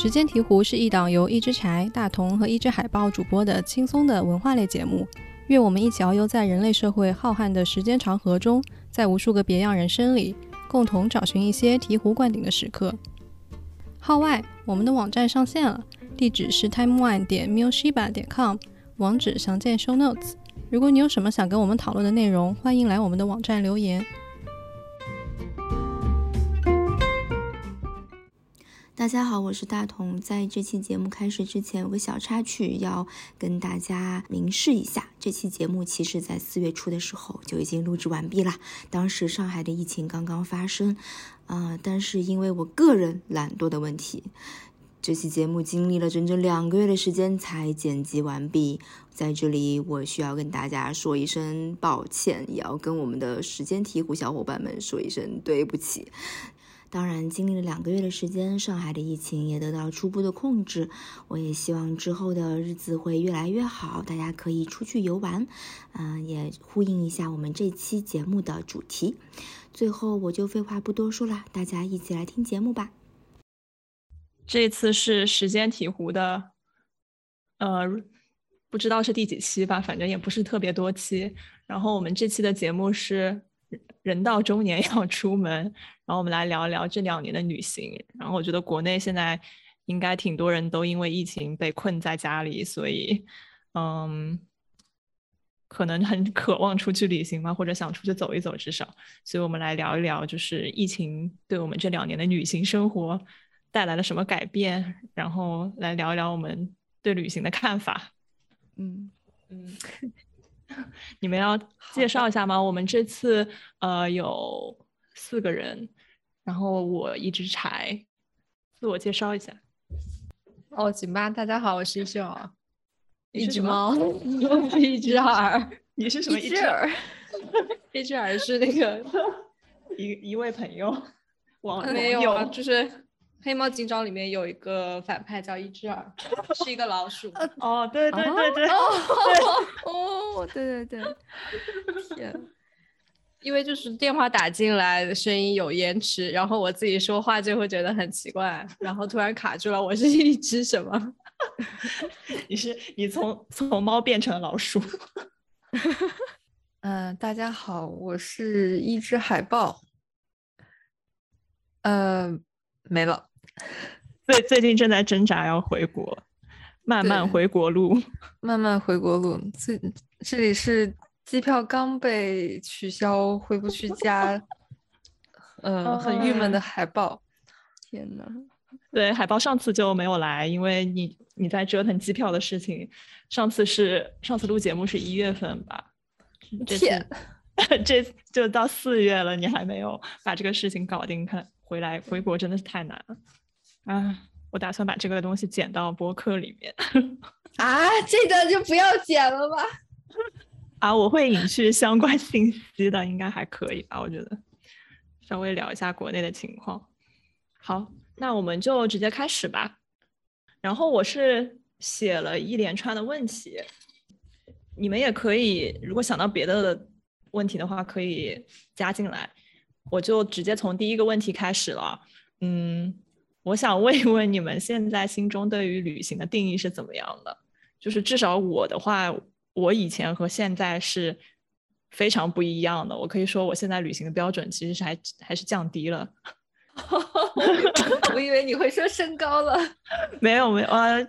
时间提壶是一档由一只柴、大同和一只海豹主播的轻松的文化类节目。愿我们一起遨游在人类社会浩瀚的时间长河中，在无数个别样人生里，共同找寻一些醍醐灌顶的时刻。号外，我们的网站上线了，地址是 timeone 点 mushiba 点 com，网址详见 show notes。如果你有什么想跟我们讨论的内容，欢迎来我们的网站留言。大家好，我是大同。在这期节目开始之前，有个小插曲要跟大家明示一下。这期节目其实，在四月初的时候就已经录制完毕了。当时上海的疫情刚刚发生，啊，但是因为我个人懒惰的问题，这期节目经历了整整两个月的时间才剪辑完毕。在这里，我需要跟大家说一声抱歉，也要跟我们的时间鹈鹕小伙伴们说一声对不起。当然，经历了两个月的时间，上海的疫情也得到初步的控制。我也希望之后的日子会越来越好，大家可以出去游玩。嗯，也呼应一下我们这期节目的主题。最后，我就废话不多说了，大家一起来听节目吧。这次是时间鹈鹕的，呃，不知道是第几期吧，反正也不是特别多期。然后我们这期的节目是。人到中年 要出门，然后我们来聊一聊这两年的旅行。然后我觉得国内现在应该挺多人都因为疫情被困在家里，所以嗯，可能很渴望出去旅行嘛，或者想出去走一走，至少。所以我们来聊一聊，就是疫情对我们这两年的旅行生活带来了什么改变，然后来聊一聊我们对旅行的看法。嗯嗯。你们要介绍一下吗？我们这次呃有四个人，然后我一只柴，自我介绍一下。哦，行吧，大家好，我是一只耳，一只猫，一只耳，你是什么？一只耳，一只耳是那个一一位朋友，网没有，就是。黑猫警长里面有一个反派叫一只耳，是一个老鼠。哦，对对对对，哦，对对对，天，因为就是电话打进来声音有延迟，然后我自己说话就会觉得很奇怪，然后突然卡住了。我是一只什么？你是你从从猫变成了老鼠？嗯，大家好，我是一只海豹。呃，没了。最最近正在挣扎要回国，慢慢回国路，慢慢回国路。这这里是机票刚被取消，回不去家，嗯，很郁闷的海报。天呐，对，海报上次就没有来，因为你你在折腾机票的事情。上次是上次录节目是一月份吧？天，这就到四月了，你还没有把这个事情搞定，看回来回国真的是太难了。啊，我打算把这个东西剪到博客里面。啊，这个就不要剪了吧。啊，我会隐去相关信息的，应该还可以吧？我觉得，稍微聊一下国内的情况。好，那我们就直接开始吧。然后我是写了一连串的问题，你们也可以，如果想到别的问题的话，可以加进来。我就直接从第一个问题开始了。嗯。我想问一问你们现在心中对于旅行的定义是怎么样的？就是至少我的话，我以前和现在是非常不一样的。我可以说，我现在旅行的标准其实是还还是降低了。我以为你会说升高了。没有没有啊，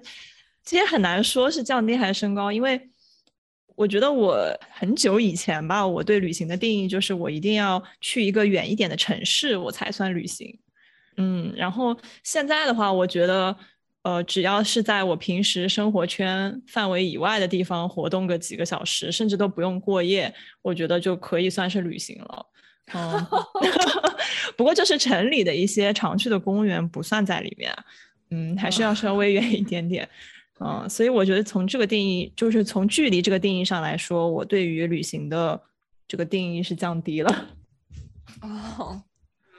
其实很难说是降低还是升高，因为我觉得我很久以前吧，我对旅行的定义就是我一定要去一个远一点的城市，我才算旅行。嗯，然后现在的话，我觉得，呃，只要是在我平时生活圈范围以外的地方活动个几个小时，甚至都不用过夜，我觉得就可以算是旅行了。嗯，不过就是城里的一些常去的公园不算在里面，嗯，还是要稍微远一点点。嗯，所以我觉得从这个定义，就是从距离这个定义上来说，我对于旅行的这个定义是降低了。哦，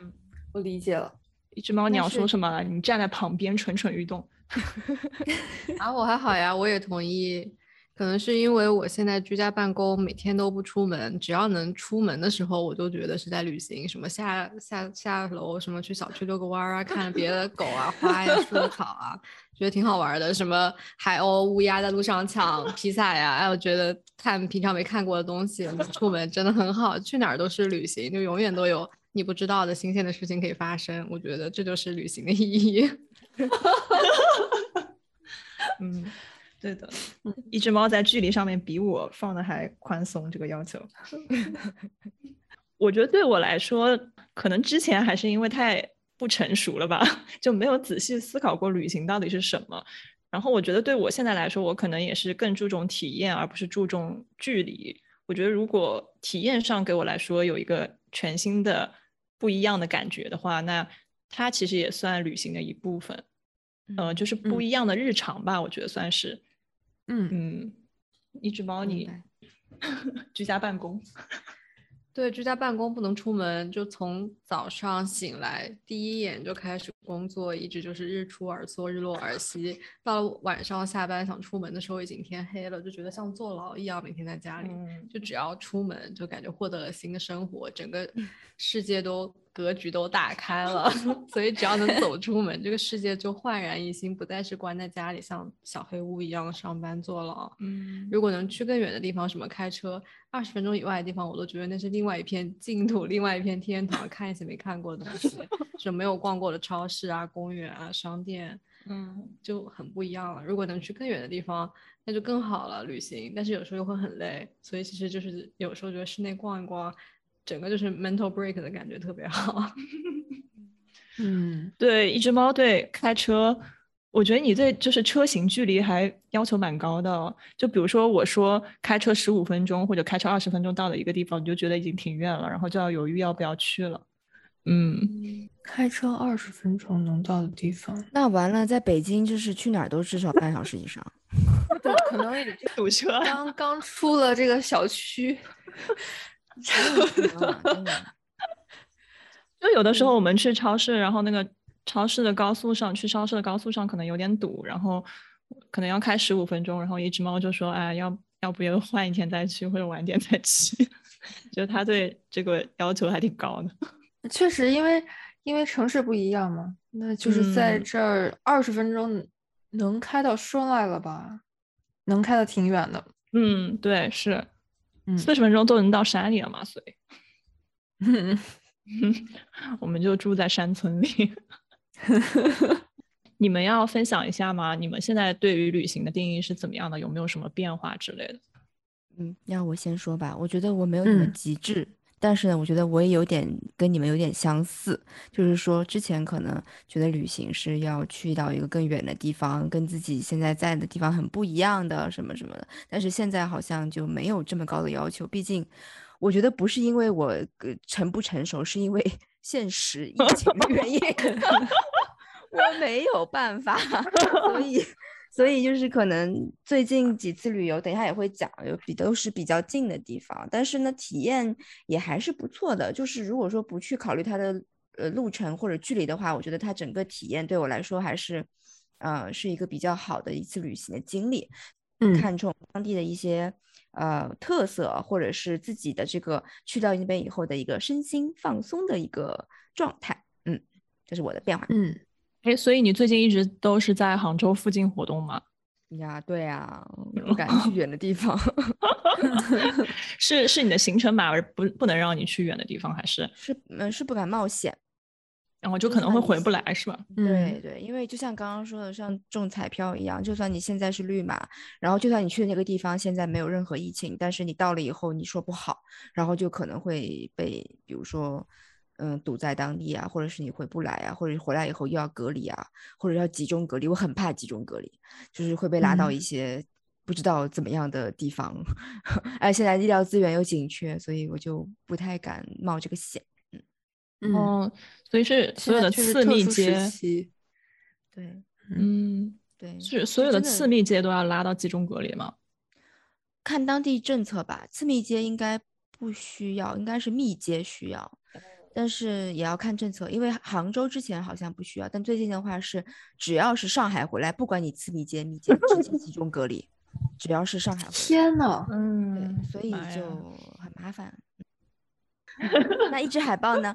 嗯，我理解了。一只猫，你要说什么？你站在旁边蠢蠢欲动。啊，我还好呀，我也同意，可能是因为我现在居家办公，每天都不出门，只要能出门的时候，我都觉得是在旅行。什么下下下楼，什么去小区遛个弯儿啊，看别的狗啊、花呀、树草啊，觉得挺好玩的。什么海鸥、乌鸦在路上抢披萨呀，哎，我觉得看平常没看过的东西，出门真的很好。去哪儿都是旅行，就永远都有你不知道的新鲜的事情可以发生。我觉得这就是旅行的意义。嗯。对的，一只猫在距离上面比我放的还宽松，这个要求。我觉得对我来说，可能之前还是因为太不成熟了吧，就没有仔细思考过旅行到底是什么。然后我觉得对我现在来说，我可能也是更注重体验，而不是注重距离。我觉得如果体验上给我来说有一个全新的、不一样的感觉的话，那它其实也算旅行的一部分。呃，就是不一样的日常吧，我觉得算是。嗯嗯，一只猫你 居家办公，对，居家办公不能出门，就从早上醒来第一眼就开始工作，一直就是日出而作，日落而息。到了晚上下班想出门的时候，已经天黑了，就觉得像坐牢一样，每天在家里，就只要出门就感觉获得了新的生活，整个世界都。格局都打开了，所以只要能走出门，这个世界就焕然一新，不再是关在家里像小黑屋一样上班坐牢。嗯，如果能去更远的地方，什么开车二十分钟以外的地方，我都觉得那是另外一片净土，另外一片天堂，看一些没看过的东西，就没有逛过的超市啊、公园啊、商店，嗯，就很不一样了。如果能去更远的地方，那就更好了，旅行。但是有时候又会很累，所以其实就是有时候觉得室内逛一逛。整个就是 mental break 的感觉特别好。嗯，对，一只猫对开车，我觉得你对就是车型距离还要求蛮高的。就比如说我说开车十五分钟或者开车二十分钟到的一个地方，你就觉得已经挺远了，然后就要犹豫要不要去了。嗯，开车二十分钟能到的地方，那完了，在北京就是去哪儿都至少半小时以上。对，可能也堵车。刚刚出了这个小区。就有的时候我们去超市，然后那个超市的高速上去超市的高速上可能有点堵，然后可能要开十五分钟，然后一只猫就说：“哎，要要不要换一天再去，或者晚点再去？” 就他对这个要求还挺高的。确实，因为因为城市不一样嘛，那就是在这儿二十分钟能开到顺来了吧？能开的挺远的。嗯，对，是。四十分钟都能到山里了嘛？所以，我们就住在山村里。你们要分享一下吗？你们现在对于旅行的定义是怎么样的？有没有什么变化之类的？嗯，要我先说吧。我觉得我没有那么极致。但是呢，我觉得我也有点跟你们有点相似，就是说之前可能觉得旅行是要去到一个更远的地方，跟自己现在在的地方很不一样的什么什么的。但是现在好像就没有这么高的要求，毕竟我觉得不是因为我成不成熟，是因为现实疫情的原因，我没有办法，所以。所以就是可能最近几次旅游，等一下也会讲，有比都是比较近的地方，但是呢，体验也还是不错的。就是如果说不去考虑它的呃路程或者距离的话，我觉得它整个体验对我来说还是，呃，是一个比较好的一次旅行的经历。嗯，看重当地的一些呃特色，或者是自己的这个去到那边以后的一个身心放松的一个状态。嗯，这是我的变化。嗯。哎，所以你最近一直都是在杭州附近活动吗？呀，对呀，不敢去远的地方。是是你的行程码不不能让你去远的地方，还是是嗯是不敢冒险，然后就可能会回不来，是吧？对对，因为就像刚刚说的，像中彩票一样，就算你现在是绿码，然后就算你去的那个地方现在没有任何疫情，但是你到了以后你说不好，然后就可能会被比如说。嗯，堵在当地啊，或者是你回不来啊，或者回来以后又要隔离啊，或者要集中隔离，我很怕集中隔离，就是会被拉到一些不知道怎么样的地方。哎，现在医疗资源又紧缺，所以我就不太敢冒这个险。嗯，哦，所以是所有的次密接，对，嗯，对，是所有的次密接都要拉到集中隔离吗？看当地政策吧，次密接应该不需要，应该是密接需要。但是也要看政策，因为杭州之前好像不需要，但最近的话是，只要是上海回来，不管你次密接、密接，直接集中隔离。只要是上海回来，天呐，嗯，所以就很麻烦。那一只海豹呢？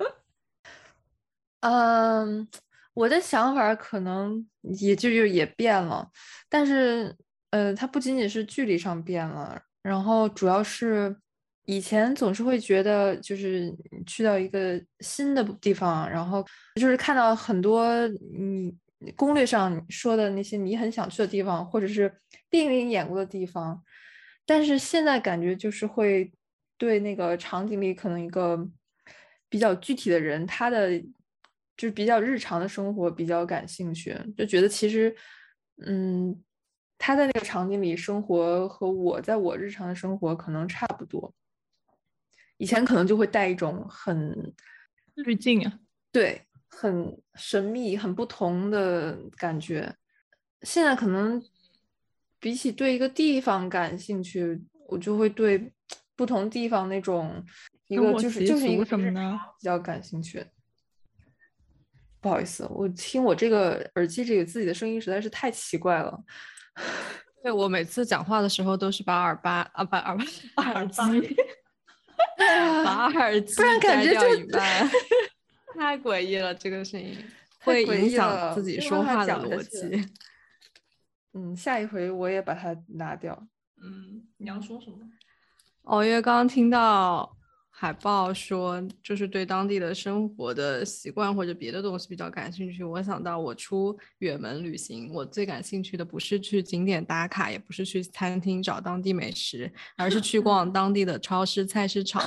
嗯，我的想法可能也就是也变了，但是呃，它不仅仅是距离上变了，然后主要是以前总是会觉得，就是去到一个新的地方，然后就是看到很多你攻略上说的那些你很想去的地方，或者是电影里演过的地方，但是现在感觉就是会对那个场景里可能一个比较具体的人，他的就是比较日常的生活比较感兴趣，就觉得其实，嗯，他在那个场景里生活和我在我日常的生活可能差不多。以前可能就会带一种很滤镜啊，对，很神秘、很不同的感觉。现在可能比起对一个地方感兴趣，我就会对 不同地方那种一个就是就是一个日什么的常比较感兴趣。不好意思，我听我这个耳机这个自己的声音实在是太奇怪了。对我每次讲话的时候都是把耳巴啊 把耳把耳机把 耳机不然感摘掉觉就一半，太诡异了，这个声音会影响自己说话的逻辑。嗯，下一回我也把它拿掉。嗯，你要说什么？哦，因为刚刚听到海报说，就是对当地的生活的习惯或者别的东西比较感兴趣。我想到我出远门旅行，我最感兴趣的不是去景点打卡，也不是去餐厅找当地美食，而是去逛当地的超市、菜市场。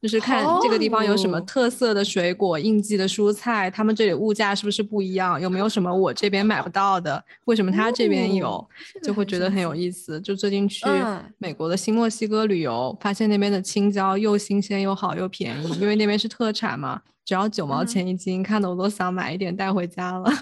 就是看这个地方有什么哦特色的水果、应季的蔬菜，他们这里物价是不是不一样？有没有什么我这边买不到的？为什么他这边有？就会觉得很有意思。就最近去嗯美国的新墨西哥旅游，发现那边的青椒又新鲜又好又便宜，因为那边是特产嘛，只要九毛嗯钱一斤，看得我都想买一点带回家了。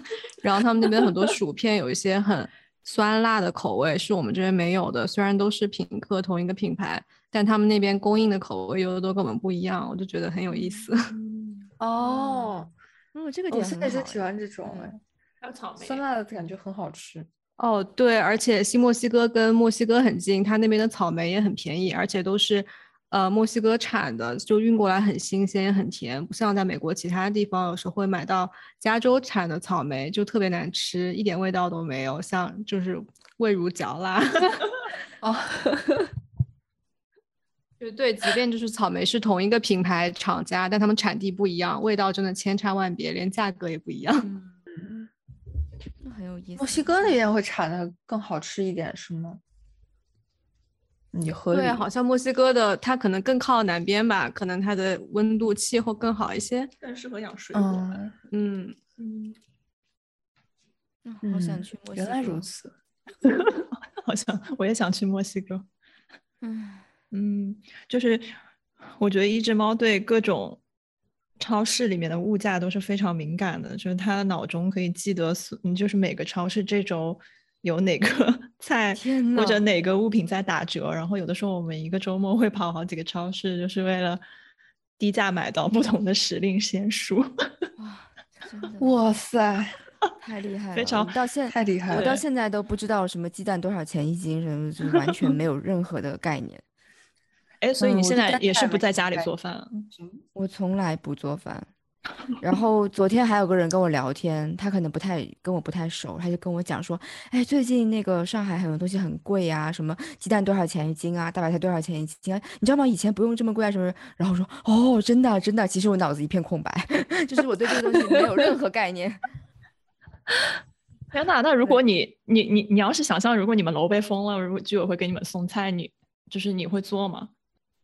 然后他们那边很多薯片有一些很酸辣的口味，是我们这边没有的。虽然都是品客同一个品牌，但他们那边供应的口味有的都跟我们不一样，我就觉得很有意思。哦，嗯，这个我点很好现在就喜哎欢这种嗯哎，还有草莓酸辣的感觉很好吃。哦，对，而且新墨西哥跟墨西哥很近，它那边的草莓也很便宜，而且都是呃墨西哥产的，就运过来很新鲜也很甜，不像在美国其他地方有时候会买到加州产的草莓，就特别难吃，一点味道都没有，像就是味如嚼蜡。哦，就对，即便就是草莓是同一个品牌厂家，但他们产地不一样，味道真的千差万别，连价格也不一样。嗯那很有意思。墨西哥那边会产的更好吃一点是吗？你合理。对，好像墨西哥的它可能更靠南边吧，可能它的温度气候更好一些。更适合养水果。嗯，嗯，嗯，嗯好想嗯去墨西哥原来如此。好像我也想去墨西哥。嗯，嗯，就是我觉得一只猫对各种超市里面的物价都是非常敏感的，就是它的脑中可以记得所，嗯，就是每个超市这周有哪个 菜天或者哪个物品在打折，然后有的时候我们一个周末会跑好几个超市，就是为了低价买到不同的时令鲜蔬。哇，哇塞，太厉害了！非常到现太厉害了！我到现在都不知道什么鸡蛋多少钱一斤，什么就是完全没有任何的概念。哎，所以你现在也是不在家里做饭啊？我从来不做饭。然后昨天还有个人跟我聊天，他可能不太跟我不太熟，他就跟我讲说，哎，最近那个上海很多东西很贵呀、什么鸡蛋多少钱一斤啊，大白菜多少钱一斤啊？你知道吗？以前不用这么贵啊，什么？然后我说，哦，真的啊真的啊。其实我脑子一片空白，就是我对这个东西没有任何概念。天呐，那如果你你你你要是想象，如果你们楼被封了，如果居委会给你们送菜，你就是你会做吗？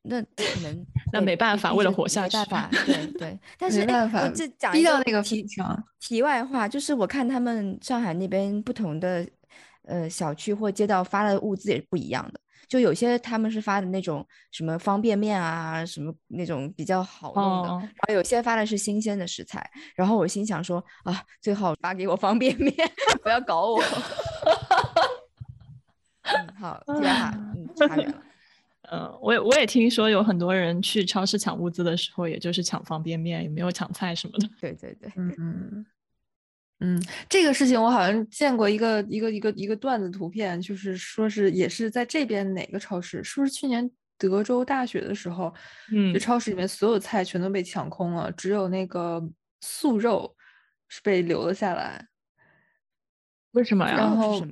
那可能 那没办法为了活下去没办法，对对。但是没哎办法我这讲一个到那个题。题外话，就是我看他们上海那边不同的呃小区或街道发的物资也是不一样的，就有些他们是发的那种什么方便面啊，什么那种比较好弄的，哦然后有些发的是新鲜的食材。然后我心想说啊，最好发给我方便面，不要搞我。嗯，好，题外话，嗯，差远了。嗯，我也我也听说有很多人去超市抢物资的时候，也就是抢方便面，也没有抢菜什么的。对对对，嗯，嗯，这个事情我好像见过一个一个一个一个段子图片，就是说是也是在这边哪个超市，是不是去年德州大雪的时候，嗯就超市里面所有菜全都被抢空了，只有那个素肉是被留了下来，为什么呀？然后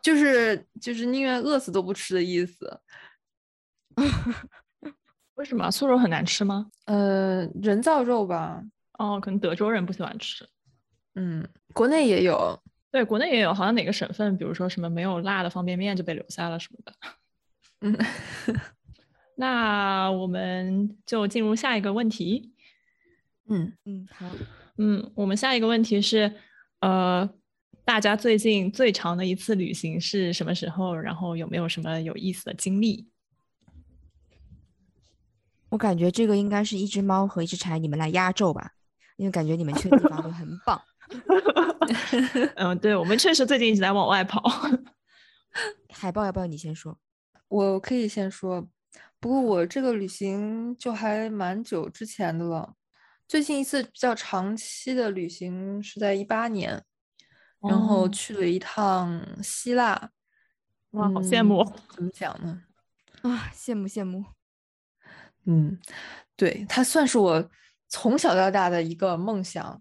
就是就是宁愿饿死都不吃的意思。为什么素肉很难吃吗？呃，人造肉吧，哦，可能德州人不喜欢吃。嗯，国内也有，对，国内也有，好像哪个省份，比如说什么没有辣的方便面就被留下了什么的。嗯，那我们就进入下一个问题。嗯，嗯，好，嗯，我们下一个问题是，呃，大家最近最长的一次旅行是什么时候？然后有没有什么有意思的经历？我感觉这个应该是一只猫和一只柴，你们来压轴吧，因为感觉你们去的地方都很棒。嗯，对，我们确实最近一直在往外跑。海报要不要你先说？我可以先说，不过我这个旅行就还蛮久之前的了。最近一次比较长期的旅行是在一八年，然后哦去了一趟希腊。哇，好羡慕嗯！怎么讲呢？啊，羡慕羡慕。嗯，对，它算是我从小到大的一个梦想。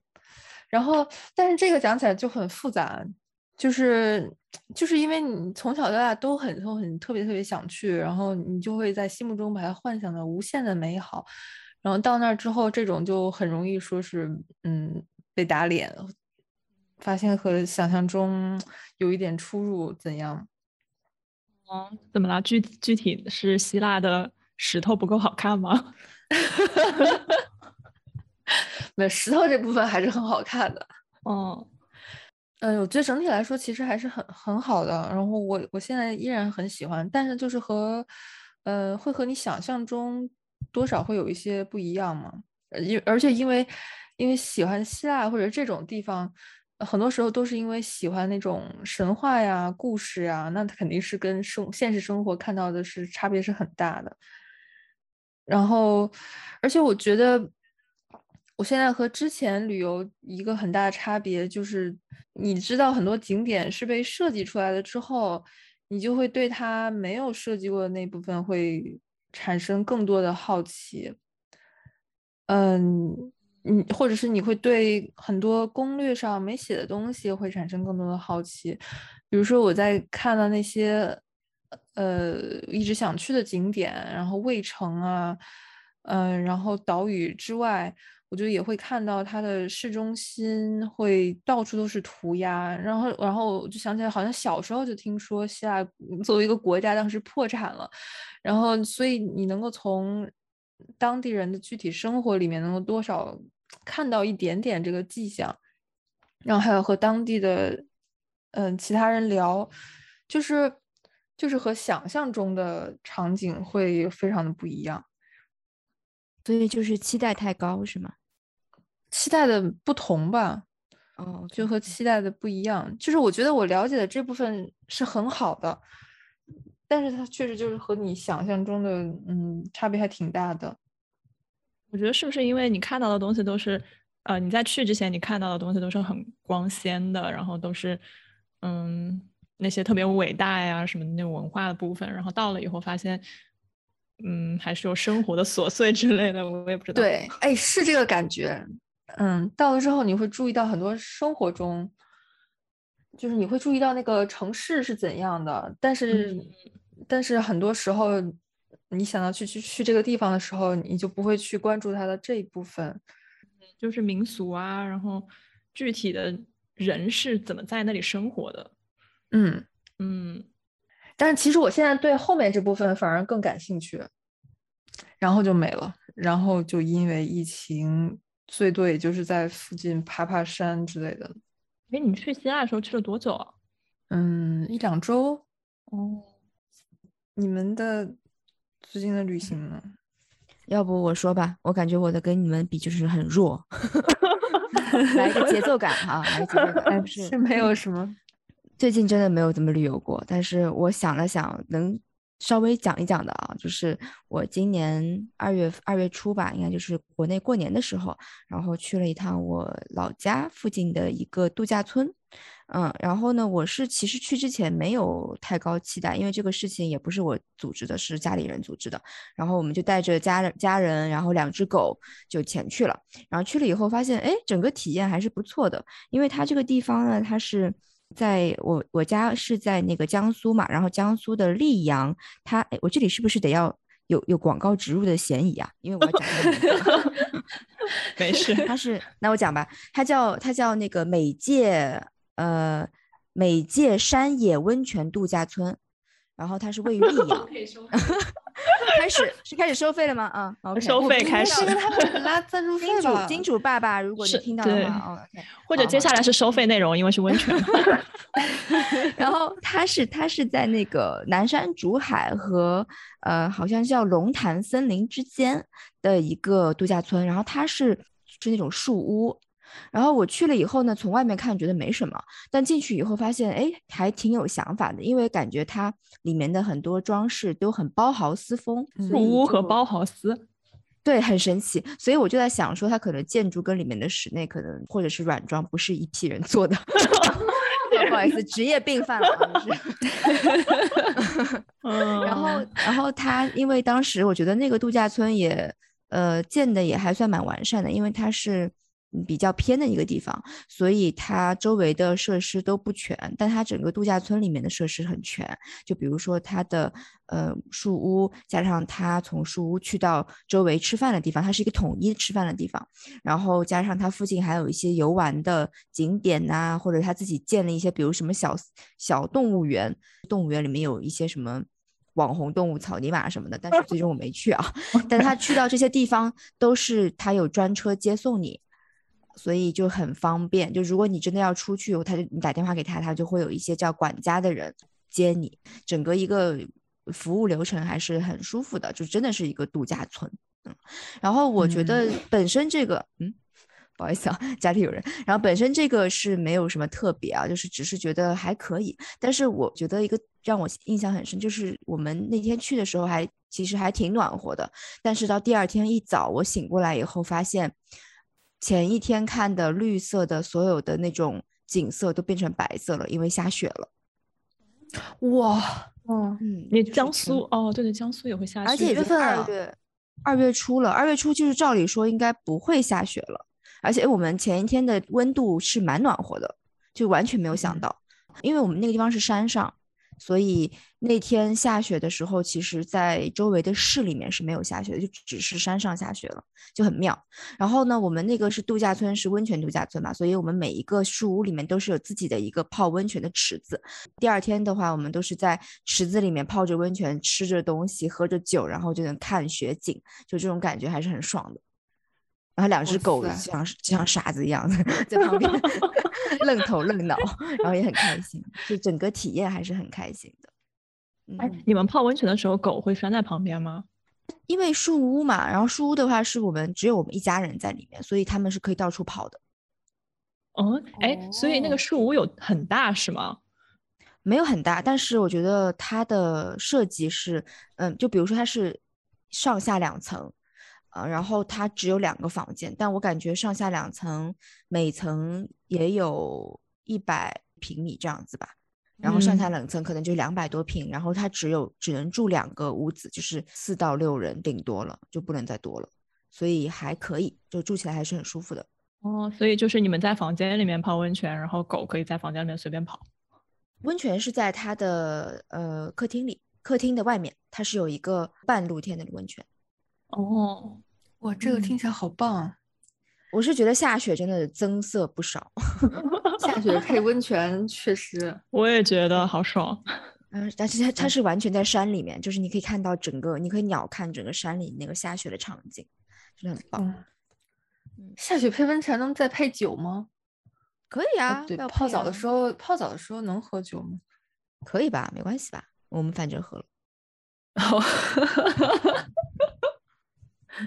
然后，但是这个讲起来就很复杂，就是就是因为你从小到大都很都很特别特别想去，然后你就会在心目中把它幻想的无限的美好，然后到那儿之后，这种就很容易说是嗯被打脸，发现和想象中有一点出入，怎样？哦，怎么了？具具体是希腊的石头不够好看吗？没有石头这部分还是很好看的。哦，嗯，我觉得整体来说其实还是很很好的。然后我我现在依然很喜欢，但是就是和，呃，会和你想象中多少会有一些不一样嘛。呃因而且因为因为喜欢希腊或者这种地方，呃很多时候都是因为喜欢那种神话呀、故事呀，那它肯定是跟生现实生活看到的是差别是很大的。然后，而且我觉得，我现在和之前旅游一个很大的差别就是，你知道很多景点是被设计出来了之后，你就会对它没有设计过的那部分会产生更多的好奇。嗯，嗯，或者是你会对很多攻略上没写的东西会产生更多的好奇，比如说我在看到那些呃一直想去的景点，然后卫城啊，嗯、然后岛屿之外，我就也会看到它的市中心会到处都是涂鸦，然后然后我就想起来，好像小时候就听说希腊作为一个国家当时破产了，然后所以你能够从当地人的具体生活里面能够多少看到一点点这个迹象，然后还有和当地的嗯其他人聊，就是就是和想象中的场景会非常的不一样，所以就是期待太高是吗？期待的不同吧，哦，就和期待的不一样。就是我觉得我了解的这部分是很好的，但是它确实就是和你想象中的嗯差别还挺大的。我觉得是不是因为你看到的东西都是，呃，你在去之前你看到的东西都是很光鲜的，然后都是，嗯，那些特别伟大呀什么的那种文化的部分，然后到了以后发现，嗯，还是有生活的琐碎之类的，我也不知道。对，哎，是这个感觉。嗯，到了之后你会注意到很多生活中，就是你会注意到那个城市是怎样的，但是，但是很多时候你想要去去去这个地方的时候，你就不会去关注它的这一部分。就是民俗啊，然后具体的人是怎么在那里生活的。嗯，嗯，但是其实我现在对后面这部分反而更感兴趣，然后就没了，然后就因为疫情，最多也就是在附近爬爬山之类的。哎，你去希腊的时候去了多久啊？嗯，一两周。哦，你们的最近的旅行呢？要不我说吧，我感觉我的跟你们比就是很弱，来一个节奏感哈，来个节奏感。是没有什么。最近真的没有怎么旅游过，但是我想了想，能稍微讲一讲的啊，就是我今年二月二月初吧，应该就是国内过年的时候，然后去了一趟我老家附近的一个度假村。嗯，然后呢，我是其实去之前没有太高期待，因为这个事情也不是我组织的，是家里人组织的。然后我们就带着家人家人，然后两只狗就前去了。然后去了以后发现，哎，整个体验还是不错的，因为它这个地方呢，它是在我我家是在那个江苏嘛，然后江苏的溧阳，它哎，我这里是不是得要有有广告植入的嫌疑啊？因为我要讲，没事，它是那我讲吧，它叫它叫那个美界。呃，美界山野温泉度假村，然后它是位于溧阳，开始是开始收费了吗？啊，收费开始，拉赞助金主金主爸爸，如果你听到的话，OK，或者接下来是收费内容，因为是温泉。然后他是他是在那个南山竹海和呃，好像叫龙潭森林之间的一个度假村，然后它是是那种树屋。然后我去了以后呢，从外面看觉得没什么，但进去以后发现，哎，还挺有想法的，因为感觉它里面的很多装饰都很包豪斯风，木屋和包豪斯，对，很神奇。所以我就在想说，它可能建筑跟里面的室内可能或者是软装不是一批人做的，不好意思，职业病犯了。然后，然后它因为当时我觉得那个度假村也呃建的也还算蛮完善的，因为它是。比较偏的一个地方，所以它周围的设施都不全，但它整个度假村里面的设施很全。就比如说它的呃树屋，加上它从树屋去到周围吃饭的地方，它是一个统一吃饭的地方。然后加上它附近还有一些游玩的景点呐，或者他自己建了一些，比如什么小小动物园，动物园里面有一些什么网红动物草泥马什么的，但是最终我没去啊。但他去到这些地方都是他有专车接送你。所以就很方便，就如果你真的要出去，他就你打电话给他，他就会有一些叫管家的人接你，整个一个服务流程还是很舒服的，就真的是一个度假村。嗯，然后我觉得本身这个，嗯，不好意思啊，家里有人。然后本身这个是没有什么特别啊，就是只是觉得还可以。但是我觉得一个让我印象很深，就是我们那天去的时候还其实还挺暖和的，但是到第二天一早我醒过来以后发现。前一天看的绿色的所有的那种景色都变成白色了，因为下雪了。哇，嗯嗯，你江苏哦，对对，江苏也会下雪，而且月份二月二月初了，二月初就是照理说应该不会下雪了，而且我们前一天的温度是蛮暖和的，就完全没有想到，因为我们那个地方是山上。所以那天下雪的时候，其实，在周围的市里面是没有下雪的，就只是山上下雪了，就很妙。然后呢，我们那个是度假村，是温泉度假村嘛，所以我们每一个树屋里面都是有自己的一个泡温泉的池子。第二天的话，我们都是在池子里面泡着温泉，吃着东西，喝着酒，然后就能看雪景，就这种感觉还是很爽的。然后两只狗像就像傻子一样 在旁边。愣头愣脑，然后也很开心，就整个体验还是很开心的。哎，你们泡温泉的时候，狗会拴在旁边吗？因为树屋嘛，然后树屋的话是我们只有我们一家人在里面，所以他们是可以到处跑的。哦，哎，所以那个树屋有很大是吗？没有很大，但是我觉得它的设计是，嗯，就比如说它是上下两层。然后它只有两个房间，但我感觉上下两层，每层也有一百平米这样子吧。然后上下两层可能就两百多平，然后它只有只能住两个屋子，就是四到六人顶多了，就不能再多了。所以还可以，就住起来还是很舒服的。哦，所以就是你们在房间里面泡温泉，然后狗可以在房间里面随便跑。温泉是在它的呃客厅里，客厅的外面它是有一个半露天的温泉。哦。哇，这个听起来好棒！我是觉得下雪真的增色不少，下雪配 温泉确实，我也觉得好爽。嗯，但是它它是完全在山里面，就是你可以看到整个，你可以鸟瞰整个山里那个下雪的场景，真的很棒。下雪配温泉能再配酒吗？可以啊，对，泡澡的时候泡澡的时候能喝酒吗？可以吧，没关系吧，我们反正喝了。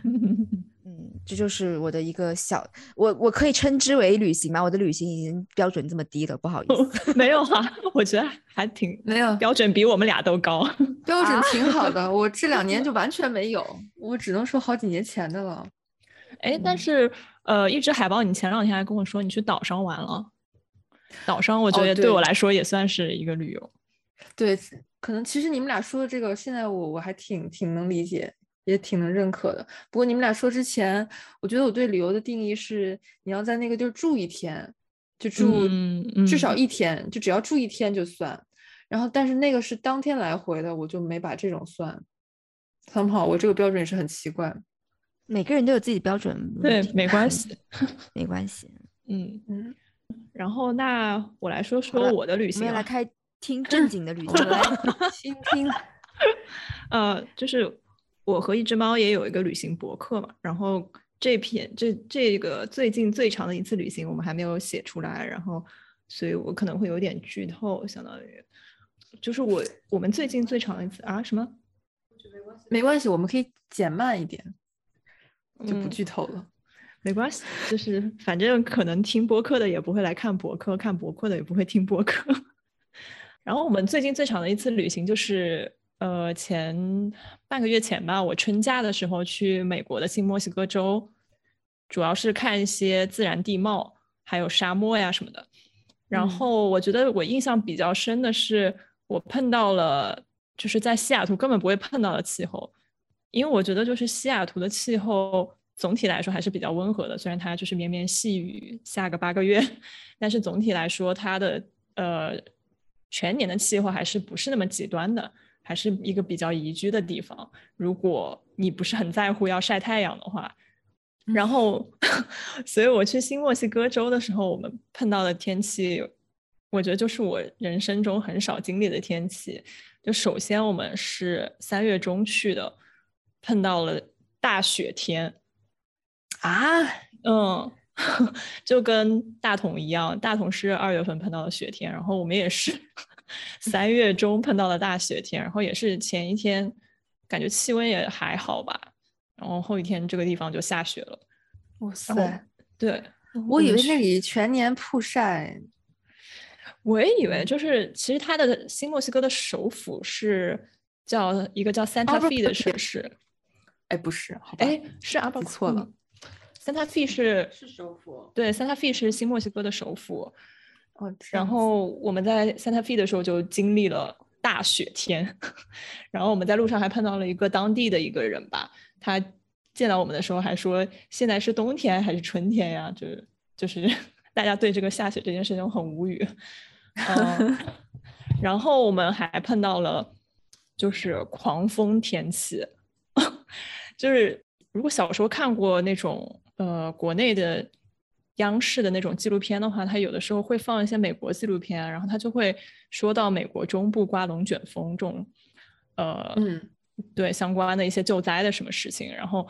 嗯，嗯，这就是我的一个小，我我可以称之为旅行吗？我的旅行已经标准这么低了，不好意思。没有啊，我觉得还挺没有标准，比我们俩都高。标准挺好的，我这两年 就完全没有，我只能说好几年前的了。哎，但是呃，一只海豹，你前两天还跟我说你去岛上玩了，岛上我觉得对我来说也算是一个旅游。对，可能其实你们俩说的这个，现在我我还挺挺能理解。也挺能认可的。不过你们俩说之前，我觉得我对旅游的定义是，你要在那个地儿住一天，就住至少一天，就只要住一天就算。然后，但是那个是当天来回的，我就没把这种算。很好，我这个标准也是很奇怪。每个人都有自己的标准，对，没关系，没关系。嗯嗯。然后，那我来说说我的旅行。我们来开听 正经的旅行，来倾听。呃，就是。我和一只猫也有一个旅行博客嘛，然后这篇这这个最近最长的一次旅行我们还没有写出来，然后所以我可能会有点剧透，相当于就是我我们最近最长的一次啊什么？没关系，我们可以减慢一点，就不剧透了，没关系，就是反正可能听播客的也不会来看博客，看博客的也不会听播客。然后我们最近最长的一次旅行就是。呃，前半个月前吧，我春假的时候去美国的新墨西哥州，主要是看一些自然地貌，还有沙漠呀什么的。然后我觉得我印象比较深的是，我碰到了就是在西雅图根本不会碰到的气候，因为我觉得就是西雅图的气候总体来说还是比较温和的，虽然它就是绵绵细雨下个八个月，但是总体来说它的呃全年的气候还是不是那么极端的。还是一个比较宜居的地方。如果你不是很在乎要晒太阳的话，然后，所以我去新墨西哥州的时候，我们碰到的天气，我觉得就是我人生中很少经历的天气。就首先我们是三月中去的，碰到了大雪天啊，嗯，就跟大同一样，大同是二月份碰到的雪天，然后我们也是。三月中碰到了大雪天，然后也是前一天，感觉气温也还好吧，然后后一天这个地方就下雪了。哇塞！对，我以为那里全年曝晒。我也以为，就是其实它的新墨西哥的首府是叫一个叫 Santa Fe 的城市。哎，不是，哎，是阿巴错了。Santa Fe 是是首府。对，Santa Fe 是新墨西哥的首府。然后我们在 Santa Fe 的时候就经历了大雪天，然后我们在路上还碰到了一个当地的一个人吧，他见到我们的时候还说现在是冬天还是春天呀？就是就是 大家对这个下雪这件事情很无语。嗯，然后我们还碰到了就是狂风天气，就是如果小时候看过那种呃国内的。央视的那种纪录片的话，它有的时候会放一些美国纪录片，然后它就会说到美国中部刮龙卷风这种，呃，嗯，对相关的一些救灾的什么事情。然后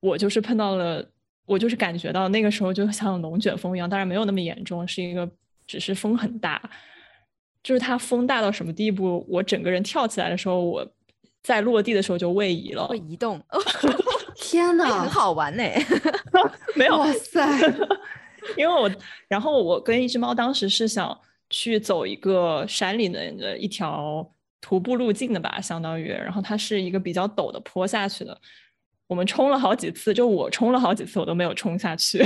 我就是碰到了，我就是感觉到那个时候就像龙卷风一样，当然没有那么严重，是一个只是风很大，就是它风大到什么地步，我整个人跳起来的时候，我在落地的时候就位移了，会移动。天哪，很好玩呢！没有，哇塞！因为我，然后我跟一只猫当时是想去走一个山里的的一条徒步路径的吧，相当于，然后它是一个比较陡的坡下去的。我们冲了好几次，就我冲了好几次，我都没有冲下去。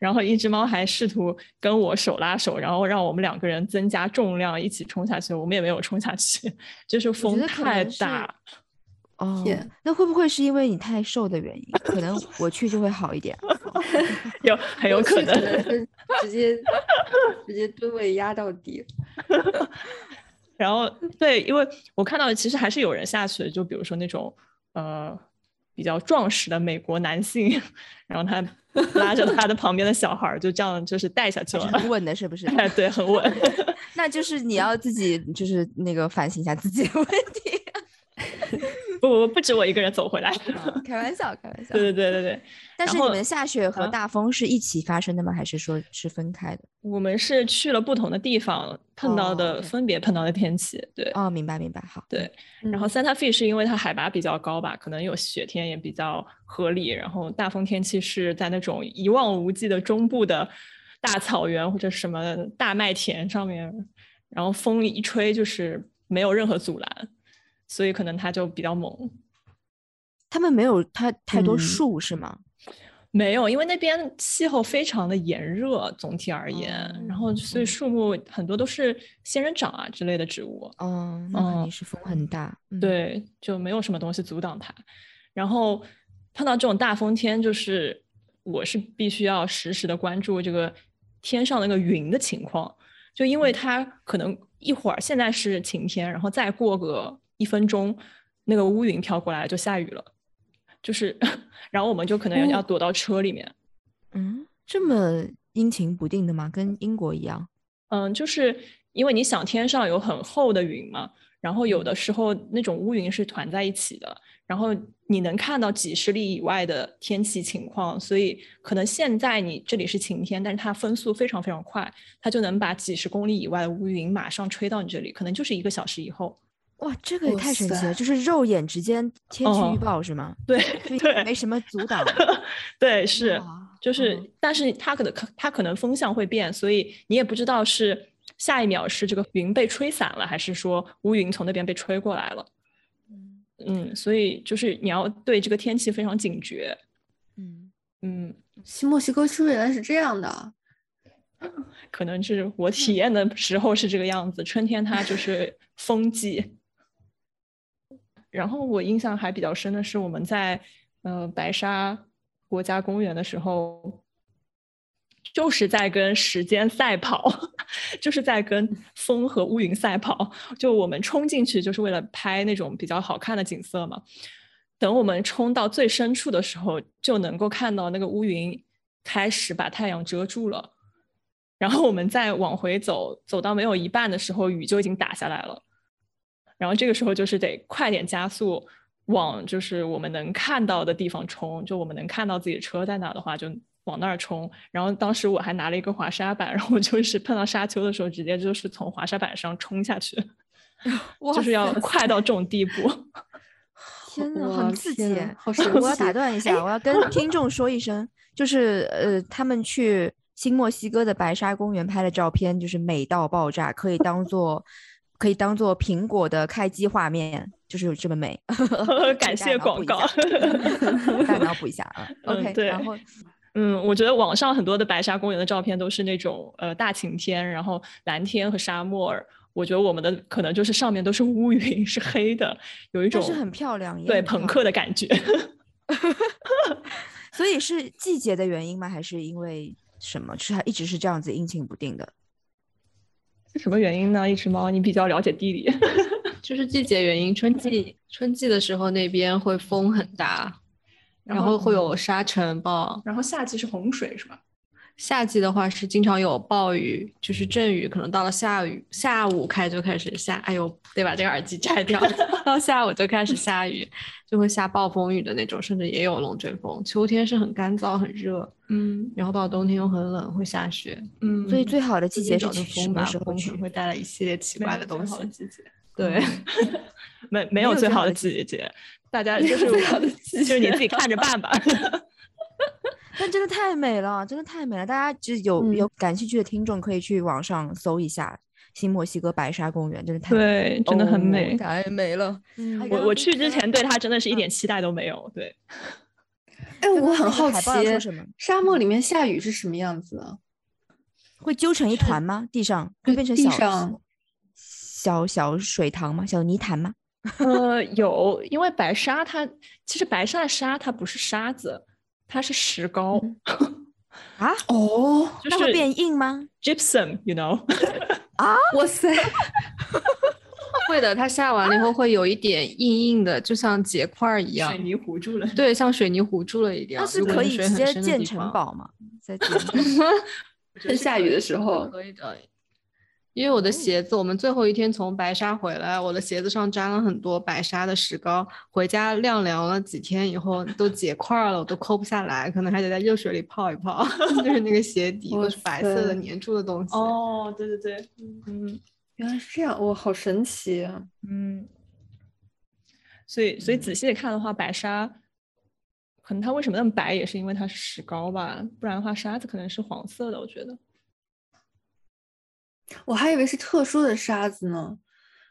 然后一只猫还试图跟我手拉手，然后让我们两个人增加重量一起冲下去，我们也没有冲下去，就是风太大。哦，那会不会是因为你太瘦的原因？可能我去就会好一点，有很 有可能，直接直接吨位压到底。然后对，因为我看到其实还是有人下去的，就比如说那种呃比较壮实的美国男性，然后他拉着他的旁边的小孩，就这样就是带下去了，很稳的是不是？哎，对，很稳。那就是你要自己就是那个反省一下自己的问题。不不不止我一个人走回来。开玩笑，开玩笑。对对对对对。但是你们下雪和啊大风是一起发生的吗？还是说是分开的？我们是去了不同的地方碰到哦的分别碰到的天气。对，哦，明白明白，好。对然后 Santa Fe 是因为它海拔比较高吧，可能有雪天也比较合理。然后大风天气是在那种一望无际的中部的大草原或者什么大麦田上面，然后风一吹就是没有任何阻拦，所以可能它就比较猛。他们没有太太多嗯树是吗？没有，因为那边气候非常的炎热，总体而言，然后所以嗯树木很多都是仙人掌啊之类的植物。哦，那肯定嗯是风很大。嗯，对，就没有什么东西阻挡它。然后碰到这种大风天，就是我是必须要实时的关注这个天上那个云的情况，就因为它可能一会儿现在是晴天，然后再过个一分钟，那个乌云飘过来就下雨了，就是，然后我们就可能要哦躲到车里面。嗯，这么阴晴不定的吗？跟英国一样？嗯，就是因为你想天上有很厚的云嘛，然后有的时候那种乌云是团在一起的，然后你能看到几十里以外的天气情况，所以可能现在你这里是晴天，但是它风速非常非常快，它就能把几十公里以外的乌云马上吹到你这里，可能就是一个小时以后。哇，这个也太神奇了！就是肉眼直接天气预哦报是吗？对对没什么阻挡。对，是，就是，嗯但是它可能它可能风向会变，所以你也不知道是下一秒是这个云被吹散了，还是说乌云从那边被吹过来了。嗯嗯，所以就是你要对这个天气非常警觉。嗯，嗯，新墨西哥州原来是这样的，可能是我体验的时候是这个样子，春天它就是风季。然后我印象还比较深的是我们在呃白沙国家公园的时候，就是在跟时间赛跑，就是在跟风和乌云赛跑。就我们冲进去就是为了拍那种比较好看的景色嘛。等我们冲到最深处的时候，就能够看到那个乌云开始把太阳遮住了。然后我们再往回走，走到没有一半的时候，雨就已经打下来了。然后这个时候就是得快点加速，往就是我们能看到的地方冲。就我们能看到自己的车在哪的话，就往那儿冲。然后当时我还拿了一个滑沙板，然后我就是碰到沙丘的时候，直接就是从滑沙板上冲下去，就是要快到这种地步。天呐，哇很刺激 我要打断一下，我要跟听众说一声，就是呃，他们去新墨西哥的白沙公园拍的照片，就是美到爆炸，可以当做可以当做苹果的开机画面，就是有这么美。感谢广告。大脑补一下啊。嗯 OK，对然后嗯，我觉得网上很多的白沙公园的照片都是那种呃大晴天，然后蓝天和沙漠。我觉得我们的可能就是上面都是乌云，是黑的，有一种但是很漂亮，对朋克的感觉。所以是季节的原因吗？还是因为什么？是它一直是这样子阴晴不定的？是什么原因呢？一只猫，你比较了解地理。就是季节原因，春季春季的时候那边会风很大，然后会有沙尘暴。然后夏季是洪水是吧？夏季的话是经常有暴雨，就是阵雨，可能到了下雨下午开就开始下，哎呦，得把这个耳机摘掉，到下午就开始下雨，就会下暴风雨的那种，甚至也有龙卷风。秋天是很干燥很热，嗯然后到冬天又很冷，会下雪。嗯所以最好的季节是去什风吧，么时候去风可能？会带来一系列奇怪的东西。季节。对，没没有最好的有最好的季节，大家就是就是你自己看着办吧。但真的太美了，真的太美了！大家就是有、有嗯感兴趣的听众可以去网上搜一下新墨西哥白沙公园，真的太美对，真的很哦美。太美了。嗯我我去之前对它真的是一点期待都没有。对，哎，我很好奇，沙漠里面下雨是什么样子啊？会揪成一团吗？地上会变成小上小小水塘吗？小泥潭吗？呃，有，因为白沙它其实白沙的沙它不是沙子，它是石膏，啊，哦，就那会是变硬吗？gypsum，you know 啊。哇塞，会的，它下完了以后会有一点硬硬的，就像结块儿一样水。泥糊住了。对，像水泥糊住了一样。它是可以直接建城堡吗？在地上趁下雨的时候，可以的。因为我的鞋子，我们最后一天从白沙回来，我的鞋子上沾了很多白沙的石膏，回家晾凉了几天以后都结块了，我都抠不下来，可能还得在热水里泡一泡，就是那个鞋底都是白色的粘住的东西。哦，对对对，嗯，原来是这样，哇，好神奇啊！嗯，所以所以仔细的看的话，白沙可能它为什么那么白，也是因为它是石膏吧，不然的话沙子可能是黄色的，我觉得。我还以为是特殊的沙子呢，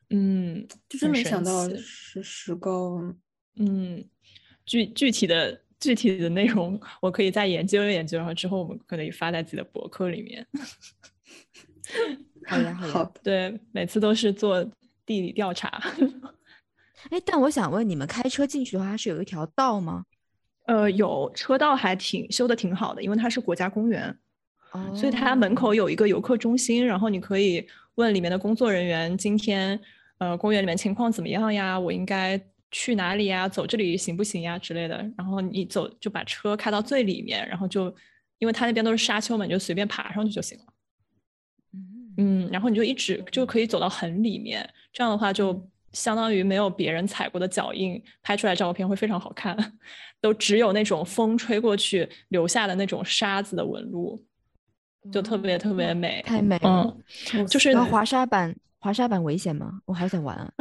嗯，就真没想到是石膏。嗯，具具体的具体的内容我可以再研究研究，然后之后我们可以发在自己的博客里面。好呀，好的。对，每次都是做地理调查。哎，但我想问，你们开车进去的话，它是有一条道吗？呃，有车道还挺修的挺好的，因为它是国家公园。所以它门口有一个游客中心，然后你可以问里面的工作人员，今天呃公园里面情况怎么样呀？我应该去哪里呀？走这里行不行呀之类的。然后你走就把车开到最里面，然后就因为它那边都是沙丘嘛，你就随便爬上去就行了。嗯，然后你就一直就可以走到很里面，这样的话就相当于没有别人踩过的脚印，拍出来照片会非常好看，都只有那种风吹过去留下的那种沙子的纹路。就特别特别美，太美了。嗯，就是滑沙板，滑沙板危险吗？我好想玩啊！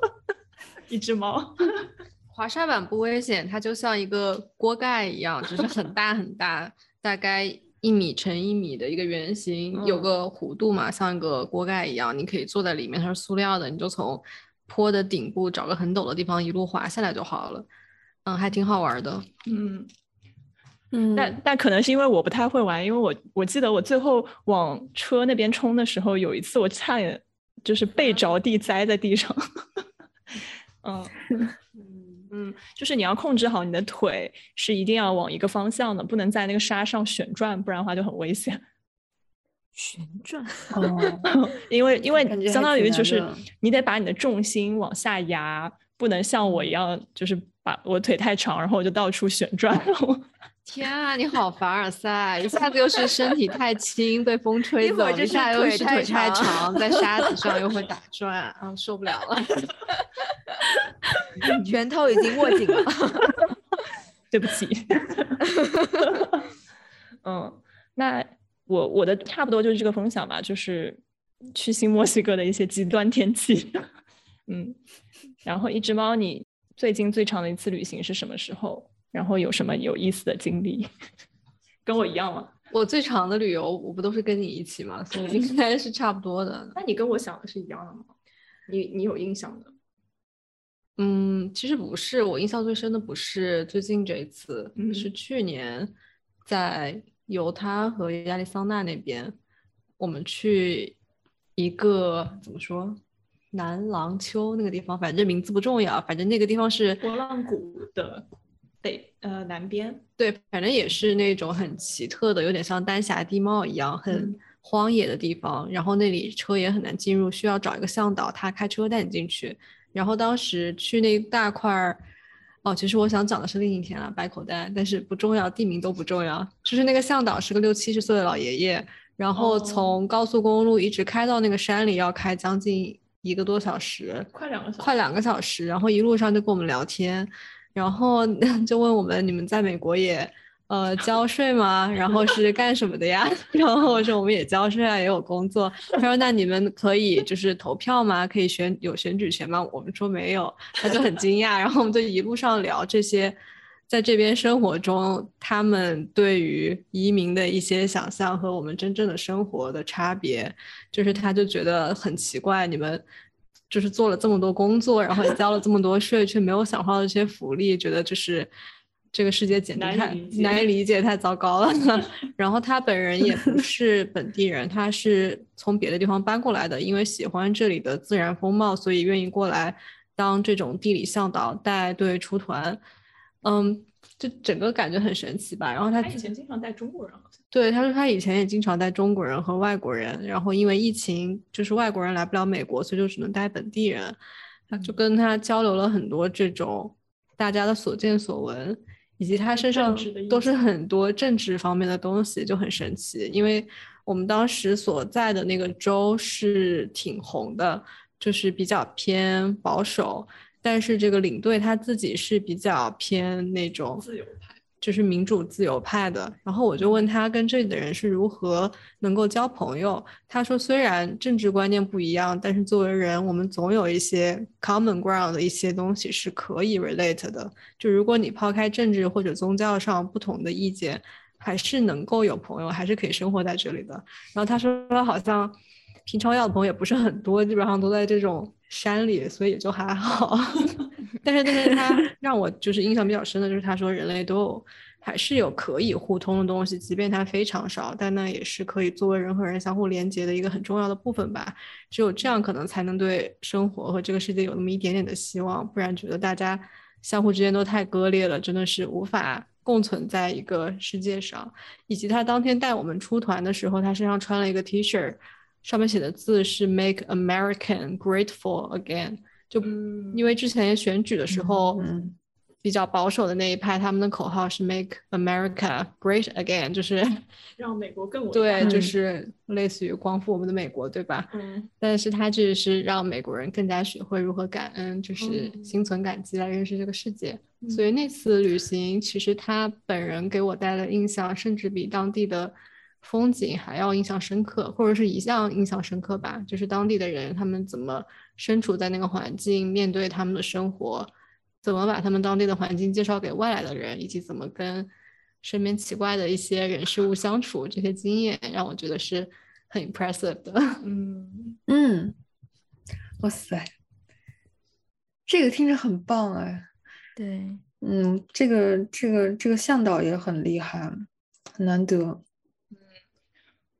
一只猫，滑沙板不危险，它就像一个锅盖一样，只是很大很大，大概一米乘一米的一个圆形，有个弧度嘛，像一个锅盖一样，你可以坐在里面，它是塑料的，你就从坡的顶部找个很陡的地方一路滑下来就好了。嗯，还挺好玩的。嗯。但但可能是因为我不太会玩，因为我我记得我最后往车那边冲的时候，有一次我差点就是背着地栽在地上。嗯 嗯，就是你要控制好你的腿，是一定要往一个方向的，不能在那个沙上旋转，不然的话就很危险。旋转 哦，因为因为相当于就是你得把你的重心往下压，不能像我一样，就是把我腿太长，然后我就到处旋转。天啊，你好凡尔赛！一下子又是身体太轻被风吹走，一下又是腿太长在 沙子上又会打转，啊，受不了了！拳头已经握紧了，对不起。嗯，那我我的差不多就是这个分享吧，就是去新墨西哥的一些极端天气。嗯，然后一只猫，你最近最长的一次旅行是什么时候？然后有什么有意思的经历？跟我一样吗？我最长的旅游，我不都是跟你一起吗？所以应该是差不多的。那你跟我想的是一样的吗？你你有印象的？嗯，其实不是。我印象最深的不是最近这一次，是去年在犹他和亚利桑那那边，我们去一个怎么说南廊丘那个地方，反正名字不重要，反正那个地方是波浪谷的。北呃南边对，反正也是那种很奇特的，有点像丹霞地貌一样，很荒野的地方。然后那里车也很难进入，需要找一个向导，他开车带你进去。然后当时去那大块儿，哦，其实我想讲的是另一天啊，白口袋，但是不重要，地名都不重要。就是那个向导是个六七十岁的老爷爷，然后从高速公路一直开到那个山里，要开将近一个多小时，快两个小时，快两个小时。然后一路上就跟我们聊天。然后 就问我们，你们在美国也呃交税吗？然后是干什么的呀？然后我说我们也交税啊，也有工作。他说那你们可以就是投票吗？可以选有选举权吗？我们说没有，他就很惊讶。然后我们就一路上聊这些，在这边生活中他们对于移民的一些想象和我们真正的生活的差别，就是他就觉得很奇怪，你们。就是做了这么多工作，然后也交了这么多税，却没有享受到这些福利，觉得就是这个世界简直太难以理解，太糟糕了。然后他本人也不是本地人，他是从别的地方搬过来的，因为喜欢这里的自然风貌，所以愿意过来当这种地理向导，带队出团。嗯，就整个感觉很神奇吧。然后他以前经常带中国人。对，他说他以前也经常带中国人和外国人，然后因为疫情，就是外国人来不了美国，所以就只能带本地人。他就跟他交流了很多这种大家的所见所闻，以及他身上都是很多政治方面的东西，就很神奇。因为我们当时所在的那个州是挺红的，就是比较偏保守，但是这个领队他自己是比较偏那种自由派。就是民主自由派的，然后我就问他跟这里的人是如何能够交朋友。他说，虽然政治观念不一样，但是作为人，我们总有一些 common ground 的一些东西是可以 relate 的。就如果你抛开政治或者宗教上不同的意见，还是能够有朋友，还是可以生活在这里的。然后他说，好像平常要的朋友也不是很多，基本上都在这种山里，所以也就还好。但是，但是他 让我就是印象比较深的，就是他说人类都有还是有可以互通的东西，即便它非常少，但那也是可以作为人和人相互连接的一个很重要的部分吧。只有这样，可能才能对生活和这个世界有那么一点点的希望。不然，觉得大家相互之间都太割裂了，真的是无法共存在一个世界上。以及他当天带我们出团的时候，他身上穿了一个 T 恤，上面写的字是 “Make American Grateful Again”。就因为之前选举的时候，比较保守的那一派，他们的口号是 “Make America Great Again”，就是 让美国更伟大。对，就是类似于光复我们的美国，对吧？嗯。但是他这是让美国人更加学会如何感恩，就是心存感激来认识这个世界。所以那次旅行，其实他本人给我带来的印象，甚至比当地的风景还要印象深刻，或者是一向印象深刻吧。就是当地的人，他们怎么。身处在那个环境，面对他们的生活，怎么把他们当地的环境介绍给外来的人，以及怎么跟身边奇怪的一些人事物相处，这些经验让我觉得是很 impressive 的。嗯嗯，哇塞，这个听着很棒哎。对，嗯，这个这个这个向导也很厉害，很难得。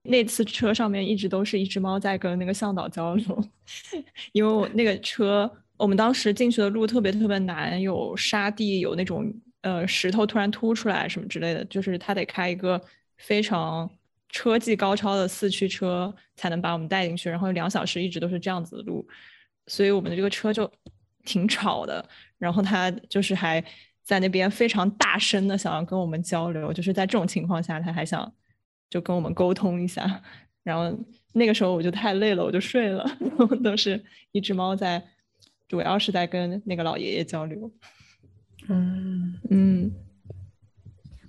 那次车上面一直都是一只猫在跟那个向导交流，因为我那个车，我们当时进去的路特别特别难，有沙地，有那种呃石头突然凸出来什么之类的，就是他得开一个非常车技高超的四驱车才能把我们带进去，然后两小时一直都是这样子的路，所以我们的这个车就挺吵的，然后他就是还在那边非常大声的想要跟我们交流，就是在这种情况下他还想。就跟我们沟通一下，然后那个时候我就太累了，我就睡了。都是一只猫在，主要是在跟那个老爷爷交流。嗯嗯，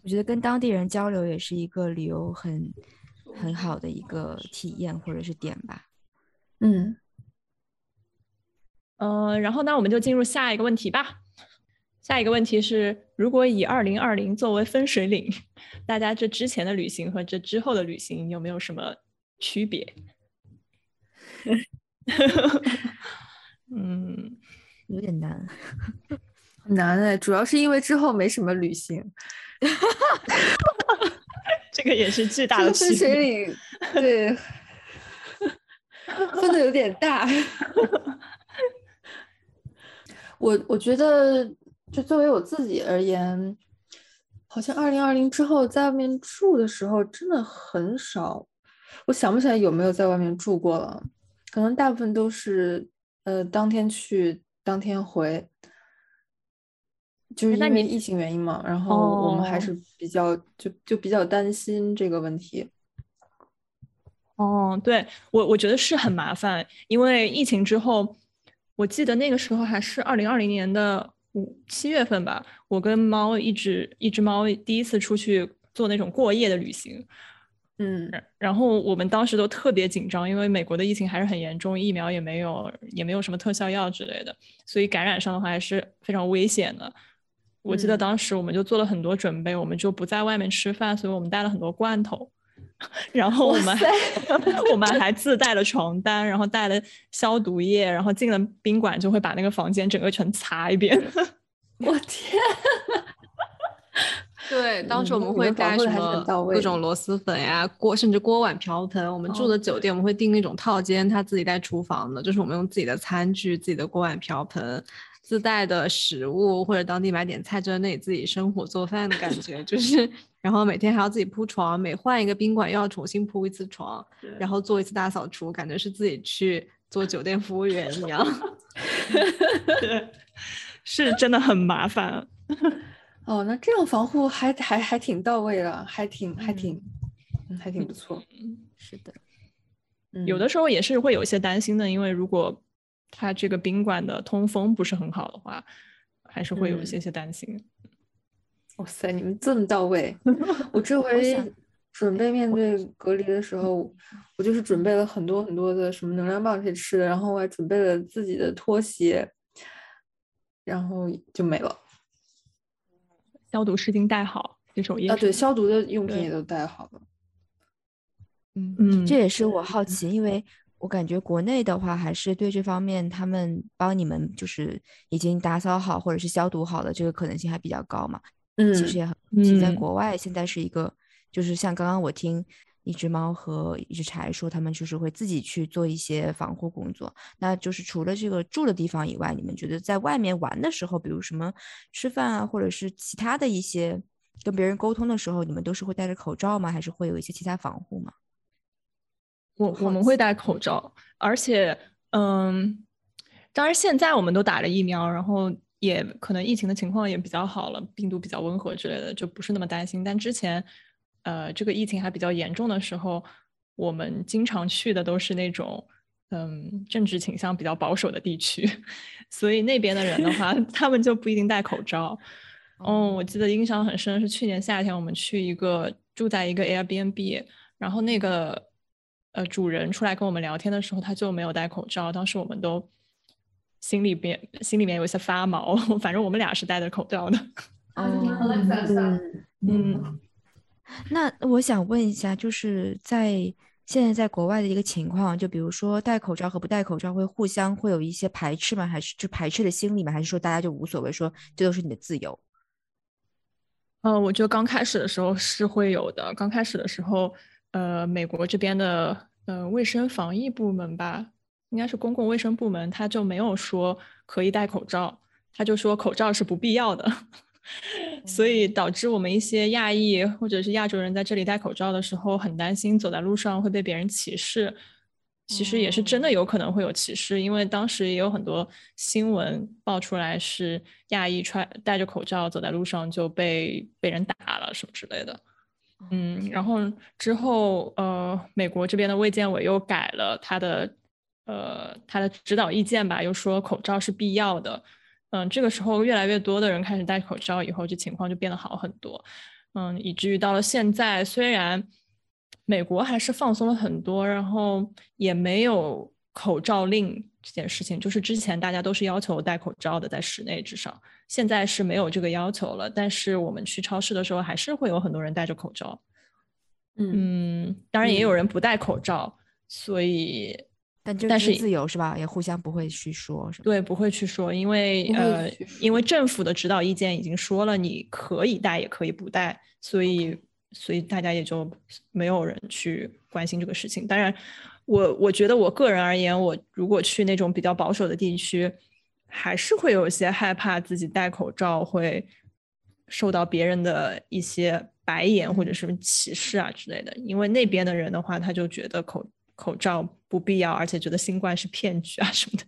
我觉得跟当地人交流也是一个旅游很很好的一个体验或者是点吧。嗯嗯，然后那我们就进入下一个问题吧。下一个问题是，如果以二零二零作为分水岭，大家这之前的旅行和这之后的旅行有没有什么区别？嗯，有点难，很难哎，主要是因为之后没什么旅行。这个也是巨 大的分水岭，对，分的有点大。我我觉得。就作为我自己而言，好像二零二零之后在外面住的时候真的很少。我想不起来有没有在外面住过了，可能大部分都是呃当天去当天回，就是因为疫情原因嘛。然后我们还是比较就就比较担心这个问题。哦，对我我觉得是很麻烦，因为疫情之后，我记得那个时候还是二零二零年的。五七月份吧，我跟猫一只一只猫第一次出去做那种过夜的旅行，嗯，然后我们当时都特别紧张，因为美国的疫情还是很严重，疫苗也没有，也没有什么特效药之类的，所以感染上的话还是非常危险的。我记得当时我们就做了很多准备，我们就不在外面吃饭，所以我们带了很多罐头。然后我们我们还自带了床单，然后带了消毒液，然后进了宾馆就会把那个房间整个全擦一遍。我天！对，当时我们会带什么各种螺蛳粉呀、锅，甚至锅碗瓢盆。我们住的酒店我们会订那种套间，他自己带厨房的，就是我们用自己的餐具、自己的锅碗瓢盆。自带的食物，或者当地买点菜，就在那里自己生火做饭的感 觉，就是，然后每天还要自己铺床，每换一个宾馆又要重新铺一次床，然后做一次大扫除，感觉是自己去做酒店服务员一样。对，是真的很麻烦。哦，那这样防护还还还挺到位的，还挺还挺嗯，还挺不错。是的，有的时候也是会有一些担心的，因为如果它这个宾馆的通风不是很好的话，还是会有一些些担心。哇塞，你们这么到位！我这回准备面对隔离的时候，我就是准备了很多很多的什么能量棒可以吃的，然后我还准备了自己的拖鞋，然后就没了。消毒湿巾带好，洗手液啊，对，消毒的用品也都带好了。嗯嗯，这也是我好奇，因为我感觉国内的话，还是对这方面他们帮你们就是已经打扫好或者是消毒好的，这个可能性还比较高嘛。嗯，其实也很，其实在国外现在是一个，就是像刚刚我听一只猫和一只柴说，他们就是会自己去做一些防护工作。那就是除了这个住的地方以外，你们觉得在外面玩的时候，比如什么吃饭啊，或者是其他的一些跟别人沟通的时候，你们都是会戴着口罩吗？还是会有一些其他防护吗？我我们会戴口罩，而且，嗯，当然现在我们都打了疫苗，然后也可能疫情的情况也比较好了，病毒比较温和之类的，就不是那么担心。但之前，呃，这个疫情还比较严重的时候，我们经常去的都是那种，嗯，政治倾向比较保守的地区，所以那边的人的话，他们就不一定戴口罩。哦，我记得印象很深是去年夏天我们去一个住在一个 Airbnb，然后那个。呃，主人出来跟我们聊天的时候，他就没有戴口罩。当时我们都心里边心里面有一些发毛。反正我们俩是戴着口罩的。嗯嗯。那我想问一下，就是在现在在国外的一个情况，就比如说戴口罩和不戴口罩会互相会有一些排斥吗？还是就排斥的心理吗？还是说大家就无所谓，说这都是你的自由？呃，我觉得刚开始的时候是会有的。刚开始的时候。呃，美国这边的呃卫生防疫部门吧，应该是公共卫生部门，他就没有说可以戴口罩，他就说口罩是不必要的，所以导致我们一些亚裔或者是亚洲人在这里戴口罩的时候，很担心走在路上会被别人歧视。其实也是真的有可能会有歧视，因为当时也有很多新闻爆出来是亚裔穿戴着口罩走在路上就被被人打了什么之类的。嗯，然后之后，呃，美国这边的卫健委又改了他的，呃，他的指导意见吧，又说口罩是必要的。嗯，这个时候越来越多的人开始戴口罩，以后这情况就变得好很多。嗯，以至于到了现在，虽然美国还是放松了很多，然后也没有口罩令这件事情，就是之前大家都是要求戴口罩的，在室内至少。现在是没有这个要求了，但是我们去超市的时候还是会有很多人戴着口罩。嗯，当然也有人不戴口罩，所以但这但是自由是吧？也互相不会去说？对，不会去说，因为呃，因为政府的指导意见已经说了，你可以戴也可以不戴，所以所以大家也就没有人去关心这个事情。当然，我我觉得我个人而言，我如果去那种比较保守的地区。还是会有一些害怕自己戴口罩会受到别人的一些白眼或者是歧视啊之类的，因为那边的人的话，他就觉得口口罩不必要，而且觉得新冠是骗局啊什么的，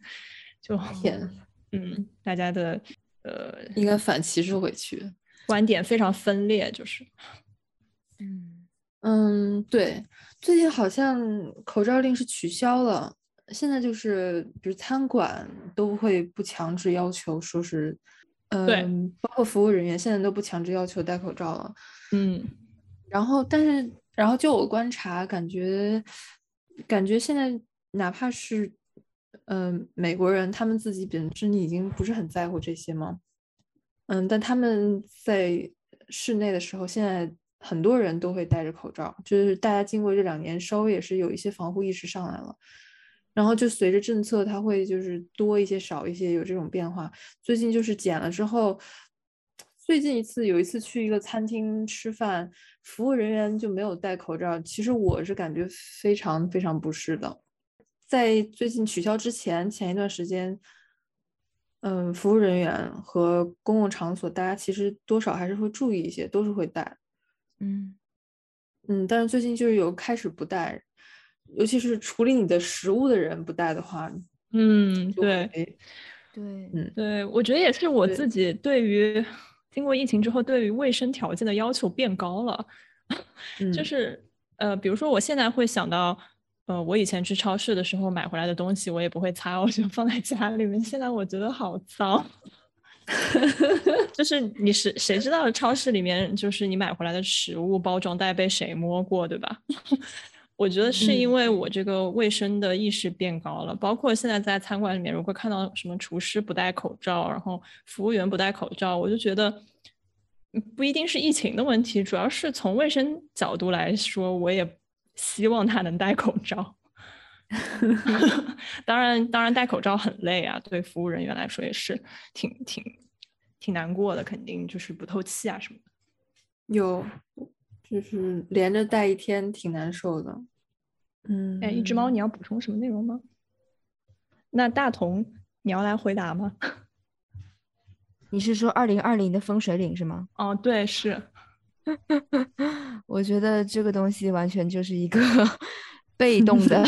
就天，嗯，大家的呃应该反歧视回去，观点非常分裂，就是，嗯嗯，对，最近好像口罩令是取消了。现在就是，比如餐馆都会不强制要求说是，嗯，包括服务人员现在都不强制要求戴口罩了。嗯，然后但是，然后就我观察，感觉感觉现在哪怕是，嗯，美国人他们自己本身已经不是很在乎这些吗？嗯，但他们在室内的时候，现在很多人都会戴着口罩，就是大家经过这两年稍微也是有一些防护意识上来了。然后就随着政策，它会就是多一些少一些，有这种变化。最近就是减了之后，最近一次有一次去一个餐厅吃饭，服务人员就没有戴口罩。其实我是感觉非常非常不适的。在最近取消之前，前一段时间，嗯，服务人员和公共场所，大家其实多少还是会注意一些，都是会戴。嗯嗯，但是最近就是有开始不带。尤其是处理你的食物的人不带的话，嗯，对，对，嗯，对，我觉得也是我自己对于经过疫情之后，对于卫生条件的要求变高了，就是呃，比如说我现在会想到，呃，我以前去超市的时候买回来的东西，我也不会擦，我就放在家里面。现在我觉得好脏，就是你是谁知道超市里面就是你买回来的食物包装袋被谁摸过，对吧？我觉得是因为我这个卫生的意识变高了，包括现在在餐馆里面，如果看到什么厨师不戴口罩，然后服务员不戴口罩，我就觉得不一定是疫情的问题，主要是从卫生角度来说，我也希望他能戴口罩。当然，当然戴口罩很累啊，对服务人员来说也是挺挺挺难过的，肯定就是不透气啊什么的。有。就是连着戴一天挺难受的，嗯，哎，一只猫，你要补充什么内容吗？那大同，你要来回答吗？你是说二零二零的风水岭是吗？哦，对，是。我觉得这个东西完全就是一个被动的，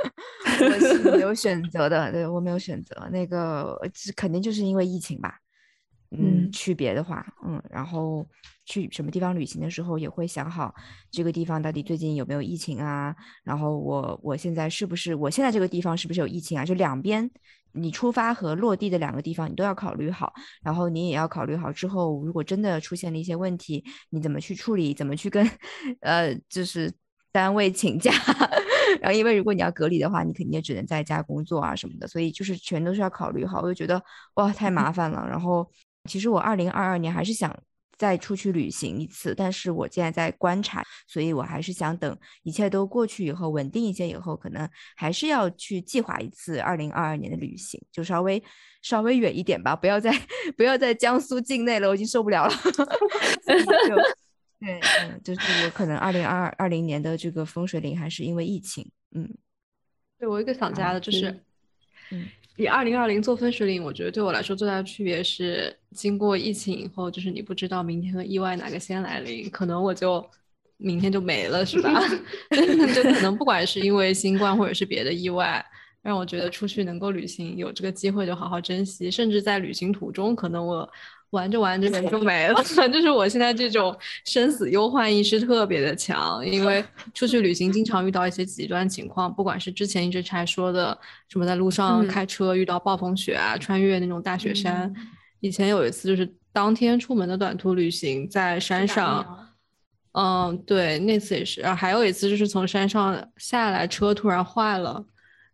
我是没有选择的，对我没有选择，那个肯定就是因为疫情吧。嗯，区别的话，嗯，然后去什么地方旅行的时候，也会想好这个地方到底最近有没有疫情啊？然后我我现在是不是我现在这个地方是不是有疫情啊？就两边你出发和落地的两个地方，你都要考虑好。然后你也要考虑好之后，如果真的出现了一些问题，你怎么去处理？怎么去跟 呃，就是单位请假？然后因为如果你要隔离的话，你肯定也只能在家工作啊什么的，所以就是全都是要考虑好。我就觉得哇，太麻烦了。然后。其实我二零二二年还是想再出去旅行一次，但是我现在在观察，所以我还是想等一切都过去以后，稳定一些以后，可能还是要去计划一次二零二二年的旅行，就稍微稍微远一点吧，不要在 不要在江苏境内了，我已经受不了了。对，嗯，就是我可能二零二二零年的这个风水岭还是因为疫情，嗯，对我一个想加的就是，嗯。比二零二零做风水岭，我觉得对我来说最大的区别是，经过疫情以后，就是你不知道明天和意外哪个先来临，可能我就明天就没了，是吧？就可能不管是因为新冠或者是别的意外，让我觉得出去能够旅行，有这个机会就好好珍惜，甚至在旅行途中，可能我。玩着玩着人就 没了，就是我现在这种生死忧患意识特别的强，因为出去旅行经常遇到一些极端情况，不管是之前一直才说的什么在路上开车遇到暴风雪啊，穿越那种大雪山，以前有一次就是当天出门的短途旅行，在山上，嗯，对，那次也是，然后还有一次就是从山上下来，车突然坏了。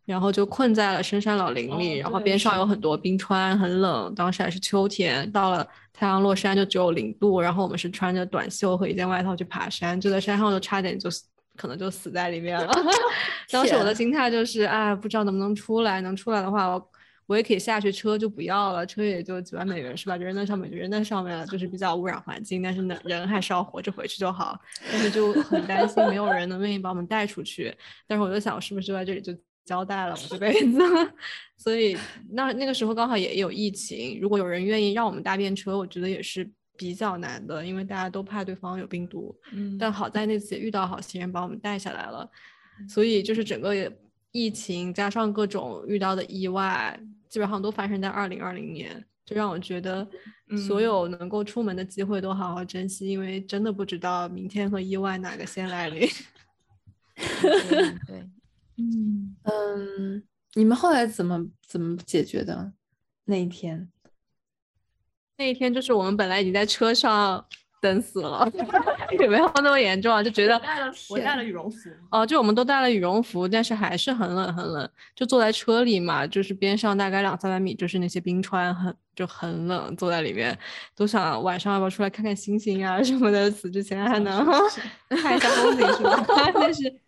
然后就困在了深山老林里，然后边上有很多冰川，很冷。当时还是秋天，到了太阳落山就只有零度，然后我们是穿着短袖和一件外套去爬山，就在山上就差点就可能就死在里面了。当时我的心态就是，哎，不知道能不能出来，能出来的话，我我也可以下去，车就不要了，车也就几万美元是吧？就扔在上面就扔在上面了，就是比较污染环境，但是呢，人还是要活着回去就好。但是就很担心没有人能愿意把我们带出去，但是我就想，是不是就在这里就。交代了我这辈子，所以那那个时候刚好也有疫情。如果有人愿意让我们搭便车，我觉得也是比较难的，因为大家都怕对方有病毒。嗯，但好在那次也遇到好心人把我们带下来了。所以就是整个疫情加上各种遇到的意外，基本上都发生在二零二零年，就让我觉得所有能够出门的机会都好好珍惜，因为真的不知道明天和意外哪个先来临。对。嗯嗯，你们后来怎么怎么解决的？那一天，那一天就是我们本来已经在车上等死了，也没有那么严重啊，就觉得我带了羽绒服哦，就我们都带了羽绒服，但是还是很冷很冷，就坐在车里嘛，就是边上大概两三百米就是那些冰川，很就很冷，坐在里面都想晚上要不要出来看看星星啊什么的，死之前还能 看一下风景是吧？但是。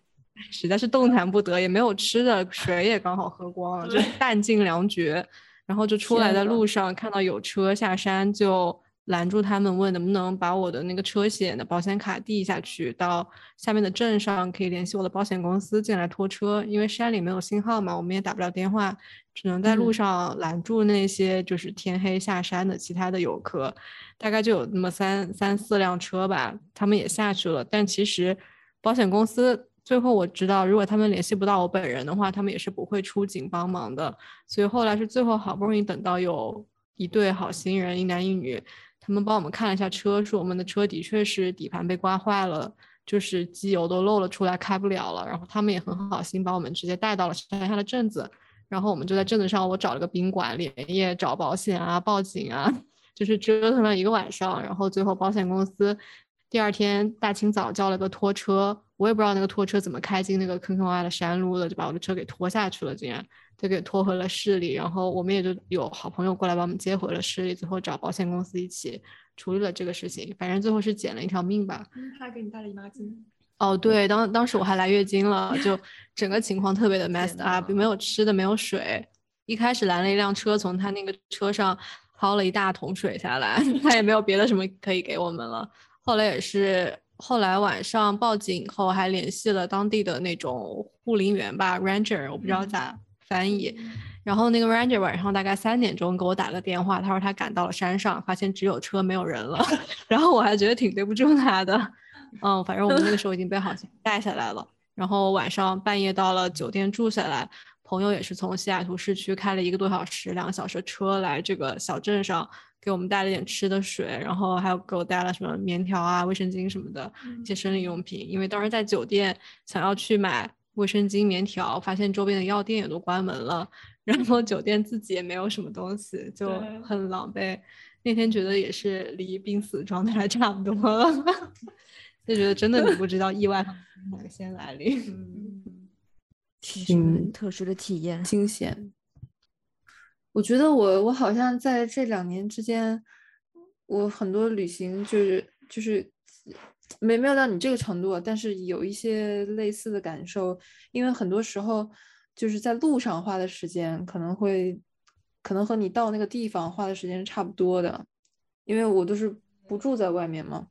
实在是动弹不得，也没有吃的，水也刚好喝光了，就弹尽粮绝。然后就出来的路上看到有车下山，就拦住他们问能不能把我的那个车险的保险卡递下去，到下面的镇上可以联系我的保险公司进来拖车。因为山里没有信号嘛，我们也打不了电话，只能在路上拦住那些就是天黑下山的其他的游客，大概就有那么三三四辆车吧，他们也下去了。但其实保险公司。最后我知道，如果他们联系不到我本人的话，他们也是不会出警帮忙的。所以后来是最后好不容易等到有一对好心人，一男一女，他们帮我们看了一下车，说我们的车的确是底盘被刮坏了，就是机油都漏了出来，开不了了。然后他们也很好心把我们直接带到了山下的镇子，然后我们就在镇子上，我找了个宾馆，连夜找保险啊，报警啊，就是折腾了一个晚上。然后最后保险公司第二天大清早叫了个拖车，我也不知道那个拖车怎么开进那个坑坑洼洼的山路了，就把我的车给拖下去了，竟然就给拖回了市里。然后我们也就有好朋友过来把我们接回了市里，最后找保险公司一起。处理了这个事情，反正最后是捡了一条命吧。嗯，他给你带了姨妈巾。哦，对，当当时我还来月经了，就 整个情况特别的 messed up，没有吃的，没有水。一开始拦了一辆车，从他那个车上薅了一大桶水下来，他也没有别的什么可以给我们了。后来也是，后来晚上报警后还联系了当地的那种护林员吧，ranger，我不知道咋翻译。然后那个 ranger 晚上大概三点钟给我打了电话，他说他赶到了山上，发现只有车没有人了。然后我还觉得挺对不住他的，嗯，反正我们那个时候已经被好心 带下来了。然后晚上半夜到了酒店住下来，朋友也是从西雅图市区开了一个多小时、两个小时车来这个小镇上，给我们带了点吃的水，然后还有给我带了什么棉条啊、卫生巾什么的一些生理用品。因为当时在酒店想要去买卫生巾、棉条，发现周边的药店也都关门了。然后酒店自己也没有什么东西，就很狼狈。那天觉得也是离濒死状态差不多了，就觉得真的你不知道意外哪个先来临，挺特殊的体验，惊险。我觉得我我好像在这两年之间，我很多旅行就是就是没没有到你这个程度，但是有一些类似的感受，因为很多时候。就是在路上花的时间可能会，可能和你到那个地方花的时间是差不多的，因为我都是不住在外面嘛。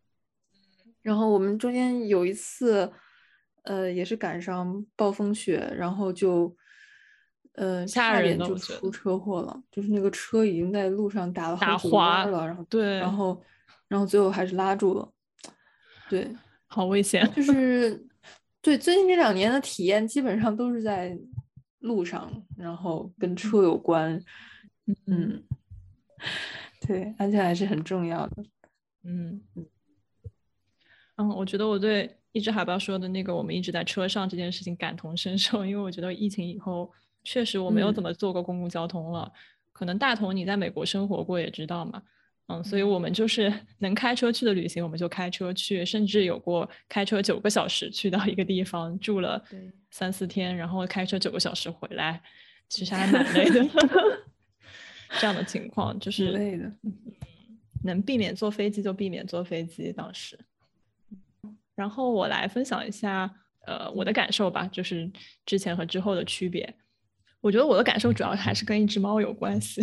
然后我们中间有一次，呃，也是赶上暴风雪，然后就，呃，差点就出车祸了，就是那个车已经在路上打了好几弯了，然后对，然。后，然后最后还是拉住了，对，好危险。就。是，对，最近这两年的体验基本上都是在。路上，然后跟车有关，嗯，对，安全还是很重要的，嗯嗯，我觉得我对一只海豹说的那个我们一直在车上这件事情感同身受，因为我觉得疫情以后确实我没有怎么坐过公共交通了，可能大同你在美国生活过也知道嘛。嗯，所以我们就是 能开车去的旅行，我们就开车去，甚至有过开车九个小时去到一个地方住了三四天，然后开车九个小时回来，其实还蛮累的。这样的情况就是累的，能避免坐飞机就避免坐飞机。当时，然后我来分享一下呃我的感受吧，就是之前和之后的区别。我觉得我的感受主要还是跟一只猫有关系。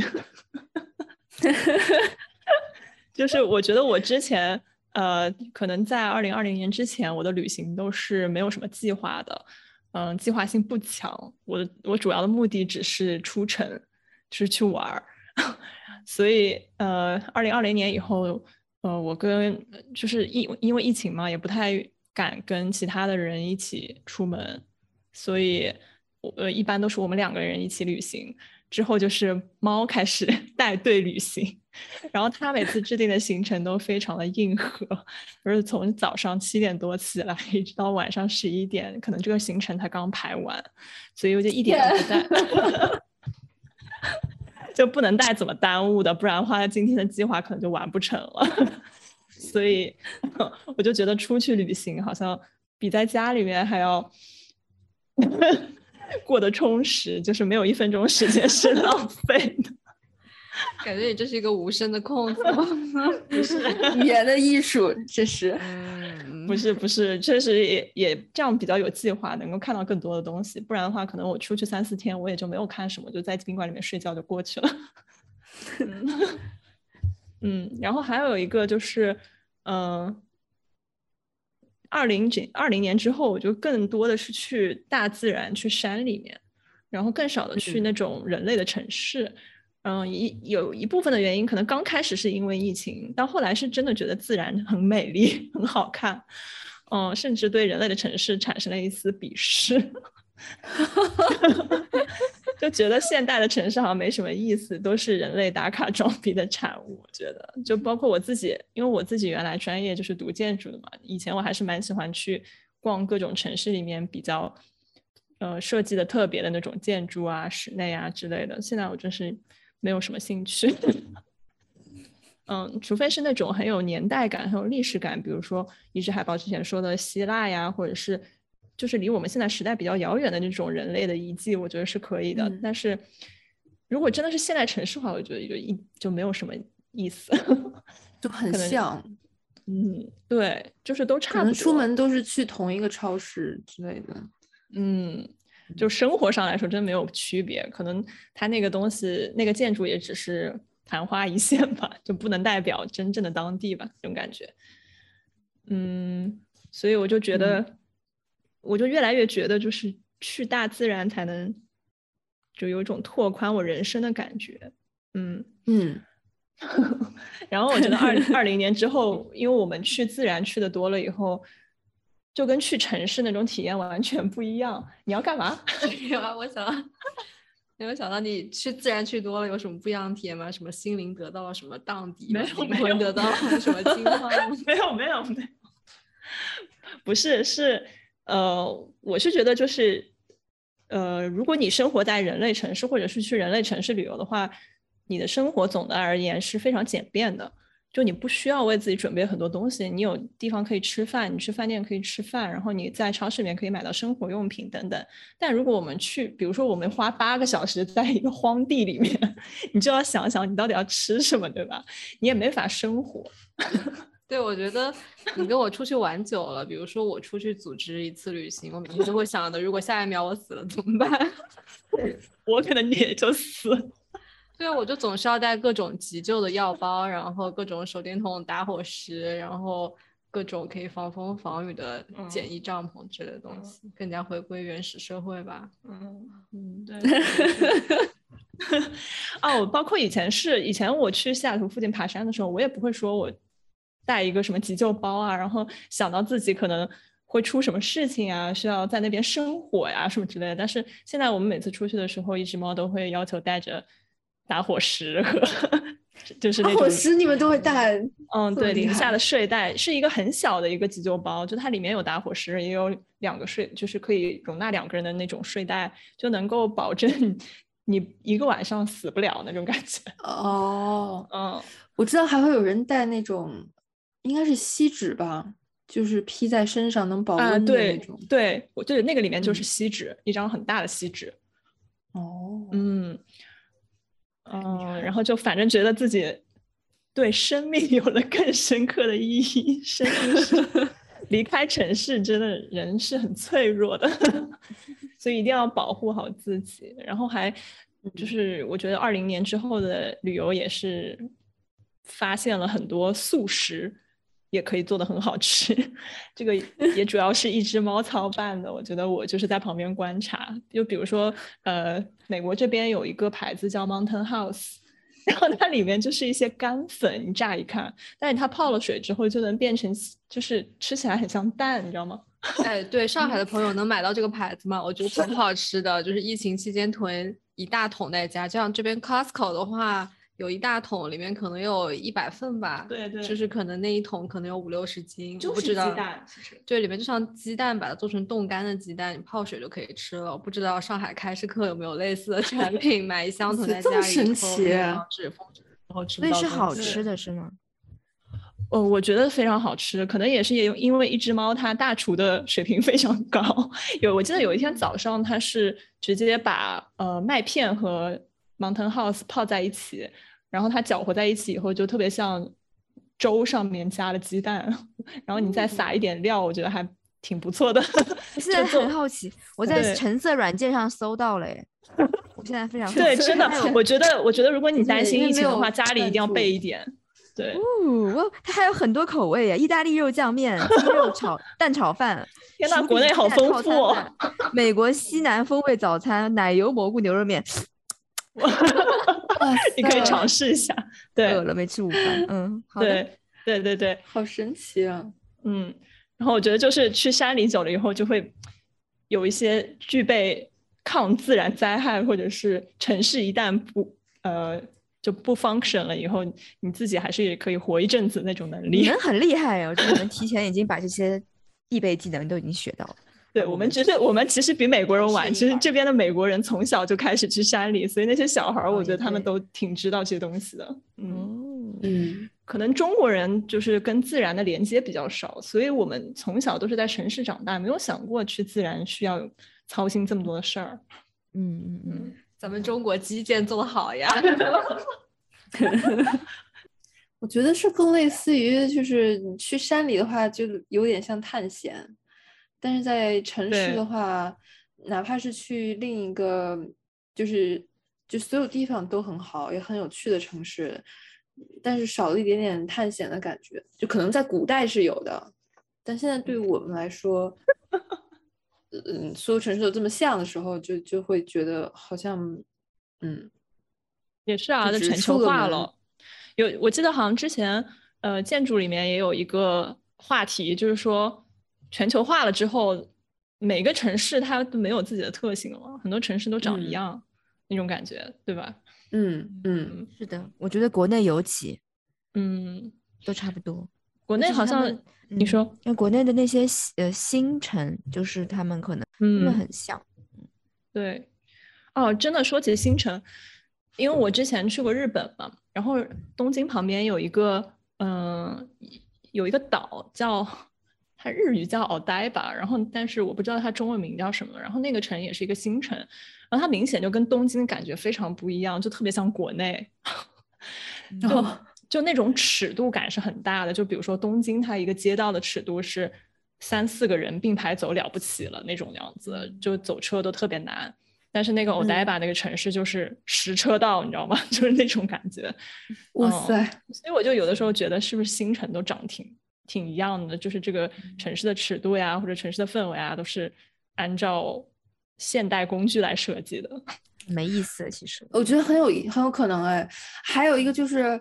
就是我觉得我之前，呃，可能在二零二零年之前，我的旅行都是没有什么计划的，嗯，计划性不强。我的我主要的目的只是出城，就是去玩儿。所以，呃，二零二零年以后，呃，我跟就是疫因为疫情嘛，也不太敢跟其他的人一起出门，所以，我呃一般都是我们两个人一起旅行。之后就是猫开始 带队旅行。然后他每次制定的行程都非常的硬核，就是从早上七点多起来，一直到晚上十一点，可能这个行程才刚排完，所以我就一点都不带，就不能带怎么耽误的，不然的话今天的计划可能就完不成了。所以我就觉得出去旅行好像比在家里面还要 过得充实，就是没有一分钟时间是浪费的。感觉你这是一个无声的控诉，不是语言的艺术，这是，不是不是，确实也也这样比较有计划，能够看到更多的东西。不然的话，可能我出去三四天，我也就没有看什么，就在宾馆里面睡觉就过去了。嗯，然后还有一个就是，嗯，二零几二零年之后，我就更多的是去大自然，去山里面，然后更少的去那种人类的城市。嗯，一有一部分的原因，可能刚开始是因为疫情，到后来是真的觉得自然很美丽、很好看，嗯，甚至对人类的城市产生了一丝鄙视。就觉得现代的城市好像没什么意思，都是人类打卡装逼的产物。我觉得，就包括我自己，因为我自己原来专业就是读建筑的嘛，以前我还是蛮喜欢去逛各种城市里面比较呃设计的特别的那种建筑啊、室内啊之类的。现在我真是没有什么兴趣。嗯，除非是那种很有年代感、很有历史感，比如说一只海报之前说的希腊呀，或者是就是离我们现在时代比较遥远的那种人类的遗迹，我觉得是可以的。但是如果真的是现代城市化，我觉得就一就没有什么意思，就很像。嗯，对，就是都差不多。出门都是去同一个超市之类的。嗯，就生活上来说真没有区别，可能它那个东西、那个建筑也只是。昙花一现吧，就不能代表真正的当地吧，这种感觉。嗯，所以我就觉得，我就越来越觉得，就是去大自然才能，就有一种拓宽我人生的感觉。嗯嗯。然后我觉得二二零年之后，因为我们去自然去的多了以后，就跟去城市那种体验完全不一样。你要干嘛？有啊，我想。没有想到你去自然去多了有什么不一样的体验吗？什么心灵得到了什么荡涤？没有，没有得到了什么净化？没有，没有，没有。不是，是呃，我是觉得就是，呃，如果你生活在人类城市，或者是去人类城市旅游的话，你的生活总的而言是非常简便的。就你不需要为自己准备很多东西，你有地方可以吃饭，你去饭店可以吃饭，然后你在超市里面可以买到生活用品等等。但如果我们去，比如说我们花八个小时在一个荒地里面，你就要想想你到底要吃什么，对吧？你也没法生活。对，我觉得你跟我出去玩久了，比如说我出去组织一次旅行，我每天都会想的，如果下一秒我死了怎么办？我可能也就死。对，我就总是要带各种急救的药包，然后各种手电筒、打火石，然后各种可以防风防雨的简易帐篷之类的东西，更加回归原始社会吧。嗯嗯，对。哦，包括以前是以前我去西雅图附近爬山的时候，我也不会说我带一个什么急救包啊，然后想到自己可能会出什么事情啊，需要在那边生火呀什么之类的。但是现在我们每次出去的时候，一只猫都会要求带着。打火石和 就是那种火石，你们都会带？嗯，对，零下的睡袋是一个很小的一个急救包，就它里面有打火石，也有两个睡，就是可以容纳两个人的那种睡袋，就能够保证你一个晚上死不了那种感觉。哦，嗯，我知道还会有人带那种，应该是锡纸吧，就是披在身上能保温的那种。对，我对那个里面就是锡纸，一张很大的锡纸。哦，嗯。嗯，然后就反正觉得自己对生命有了更深刻的意义。生命是 离开城市，真的人是很脆弱的，所以一定要保护好自己。然后还就是我觉得二零年之后的旅游也是发现了很多素食。也可以做的很好吃，这个也主要是一只猫操办的。我觉得我就是在旁边观察。就比如说，呃，美国这边有一个牌子叫 Mountain House，然后它里面就是一些干粉，你乍一看，但是它泡了水之后就能变成，就是吃起来很像蛋，你知道吗？哎，对，上海的朋友能买到这个牌子吗？我觉得挺好吃的，就是疫情期间囤一大桶在家。就像这边 Costco 的话。有一大桶，里面可能有一百份吧。对对，就是可能那一桶可能有五六十斤，就是鸡蛋。其实对，里面就像鸡蛋，把它做成冻干的鸡蛋，你泡水就可以吃了。不知道上海开市客有没有类似的产 品，买一箱囤在家里，神奇，然后吃。所以是好吃的是吗？哦，我觉得非常好吃，可能也是也因为一只猫，它大厨的水平非常高。有，我记得有一天早上，它是直接把呃麦片和。Mountain House 泡在一起，然后它搅和在一起以后，就特别像粥上面加了鸡蛋，然后你再撒一点料，我觉得还挺不错的。我现在很好奇，我在橙色软件上搜到了，哎，我现在非常 对，真的，我觉得，我觉得如果你担心疫情的话，家里一定要备一点。对，哦，它还有很多口味啊，意大利肉酱面、鸡肉炒蛋炒饭。天呐，国内好丰富！哦美国西南风味早餐，奶油蘑菇牛肉面。你可以尝试一下。对，饿了没吃午饭。嗯，对，对对对，好神奇啊。嗯，然后我觉得就是去山里走了以后，就会有一些具备抗自然灾害，或者是城市一旦不呃就不 function 了以后，你自己还是也可以活一阵子那种能力。你们很厉害，我觉得你们 提前已经把这些必备技能都已经学到了。对我们只是我们其实比美国人晚，其实这边的美国人从小就开始去山里，所以那些小孩儿，我觉得他们都挺知道这些东西的。嗯嗯，可能中国人就是跟自然的连接比较少，所以我们从小都是在城市长大，没有想过去自然需要操心这么多的事儿。嗯嗯嗯，咱们中国基建做得好呀。我觉得是更类似于，就是你去山里的话，就有点像探险。但是在城市的话，哪怕是去另一个，就是就所有地方都很好，也很有趣的城市，但是少了一点点探险的感觉。就可能在古代是有的，但现在对于我们来说，嗯，所有城市都这么像的时候，就就会觉得好像，嗯，也是啊，那全球化了。有我记得好像之前，呃，建筑里面也有一个话题，就是说。全球化了之后，每个城市它都没有自己的特性了，很多城市都长一样，那种感觉，对吧？嗯嗯，是的，我觉得国内尤其，嗯，都差不多。国内好像你说，因为国内的那些呃新城，就是他们可能真的很像。对，哦，真的说起新城，因为我之前去过日本嘛，然后东京旁边有一个嗯有一个岛叫。它日语叫 o d a i b a，然后但是我不知道它中文名叫什么。然后那个城也是一个新城，然后它明显就跟东京的感觉非常不一样，就特别像国内，然后就那种尺度感是很大的。就比如说东京，它一个街道的尺度是三四个人并排走了不起了那种样子，就走车都特别难。但是那个 Odaiba 那个城市就是十车道，你知道吗？就是那种感觉。哇塞！所以我就有的时候觉得是不是新城都涨停？挺一样的，就是这个城市的尺度呀，或者城市的氛围啊，都是按照现代工具来设计的，没意思。其实我觉得很有很有可能哎。还有一个就是，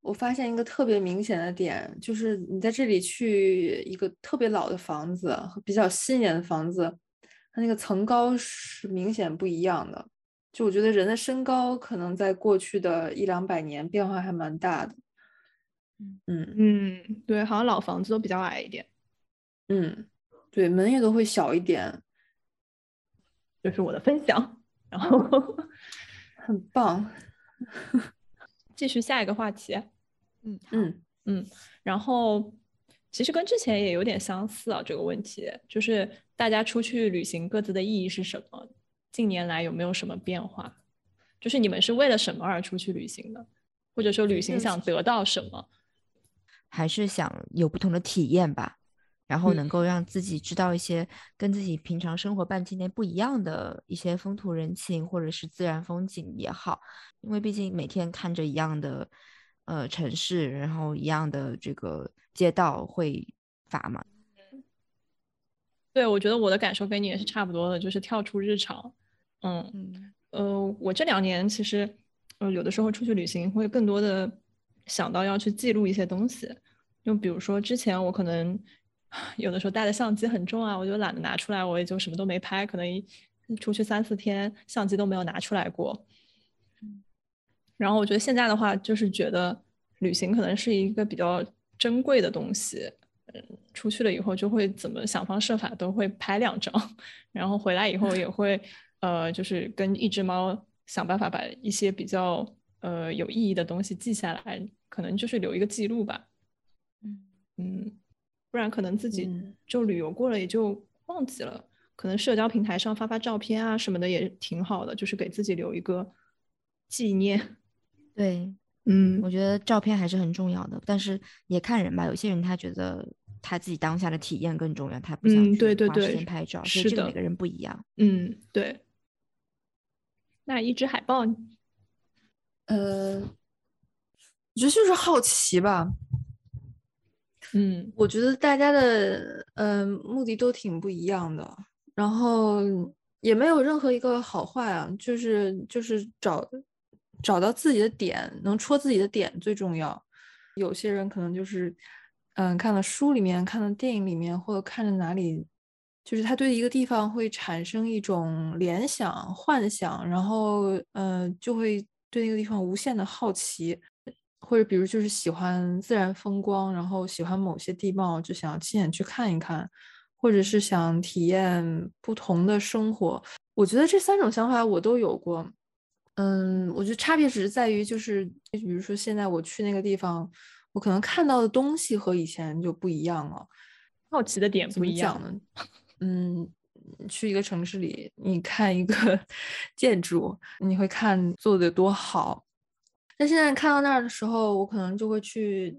我发现一个特别明显的点，就是你在这里去一个特别老的房子和比较新一点的房子，它那个层高是明显不一样的。就我觉得人的身高可能在过去的一两百年变化还蛮大的。嗯嗯，对，好像老房子都比较矮一点。嗯，对，门也都会小一点。这是我的分享，然后 很棒。继续下一个话题。嗯嗯嗯，然后其实跟之前也有点相似啊，这个问题就是大家出去旅行各自的意义是什么？近年来有没有什么变化？就是你们是为了什么而出去旅行的？或者说旅行想得到什么？还是想有不同的体验吧，然后能够让自己知道一些跟自己平常生活半径内不一样的一些风土人情，或者是自然风景也好。因为毕竟每天看着一样的呃城市，然后一样的这个街道会乏嘛。对，我觉得我的感受跟你也是差不多的，就是跳出日常。嗯呃，我这两年其实呃有的时候出去旅行会更多的。想到要去记录一些东西，就比如说之前我可能有的时候带的相机很重啊，我就懒得拿出来，我也就什么都没拍，可能出去三四天相机都没有拿出来过。然后我觉得现在的话，就是觉得旅行可能是一个比较珍贵的东西，嗯，出去了以后就会怎么想方设法都会拍两张，然后回来以后也会呃，就是跟一只猫想办法把一些比较。呃，有意义的东西记下来，可能就是留一个记录吧。嗯嗯，不然可能自己就旅游过了也就忘记了。可能社交平台上发发照片啊什么的也挺好的，就是给自己留一个纪念。对，嗯，我觉得照片还是很重要的，但是也看人吧。有些人他觉得他自己当下的体验更重要，他不想花时间拍照，所以这个每个人不一样。嗯，对。那一只海豹。呃，我觉得就是好奇吧。嗯，我觉得大家的嗯目的都挺不一样的，然后也没有任何一个好坏啊，就是就是找找到自己的点，能戳自己的点最重要。有些人可能就是嗯看了书里面，看了电影里面，或者看着哪里就是他对一个地方会产生一种联想、幻想，然后嗯、呃就会对那个地方无限的好奇，或者比如就是喜欢自然风光，然后喜欢某些地貌，就想亲眼去看一看，或者是想体验不同的生活。我觉得这三种想法我都有过。嗯，我觉得差别只是在于，就是比如说现在我去那个地方，我可能看到的东西和以前就不一样了。好奇的点不一样。呢？嗯，去一个城市里，你看一个 建筑，你会看做的有多好。但现在看到那儿的时候，我可能就会去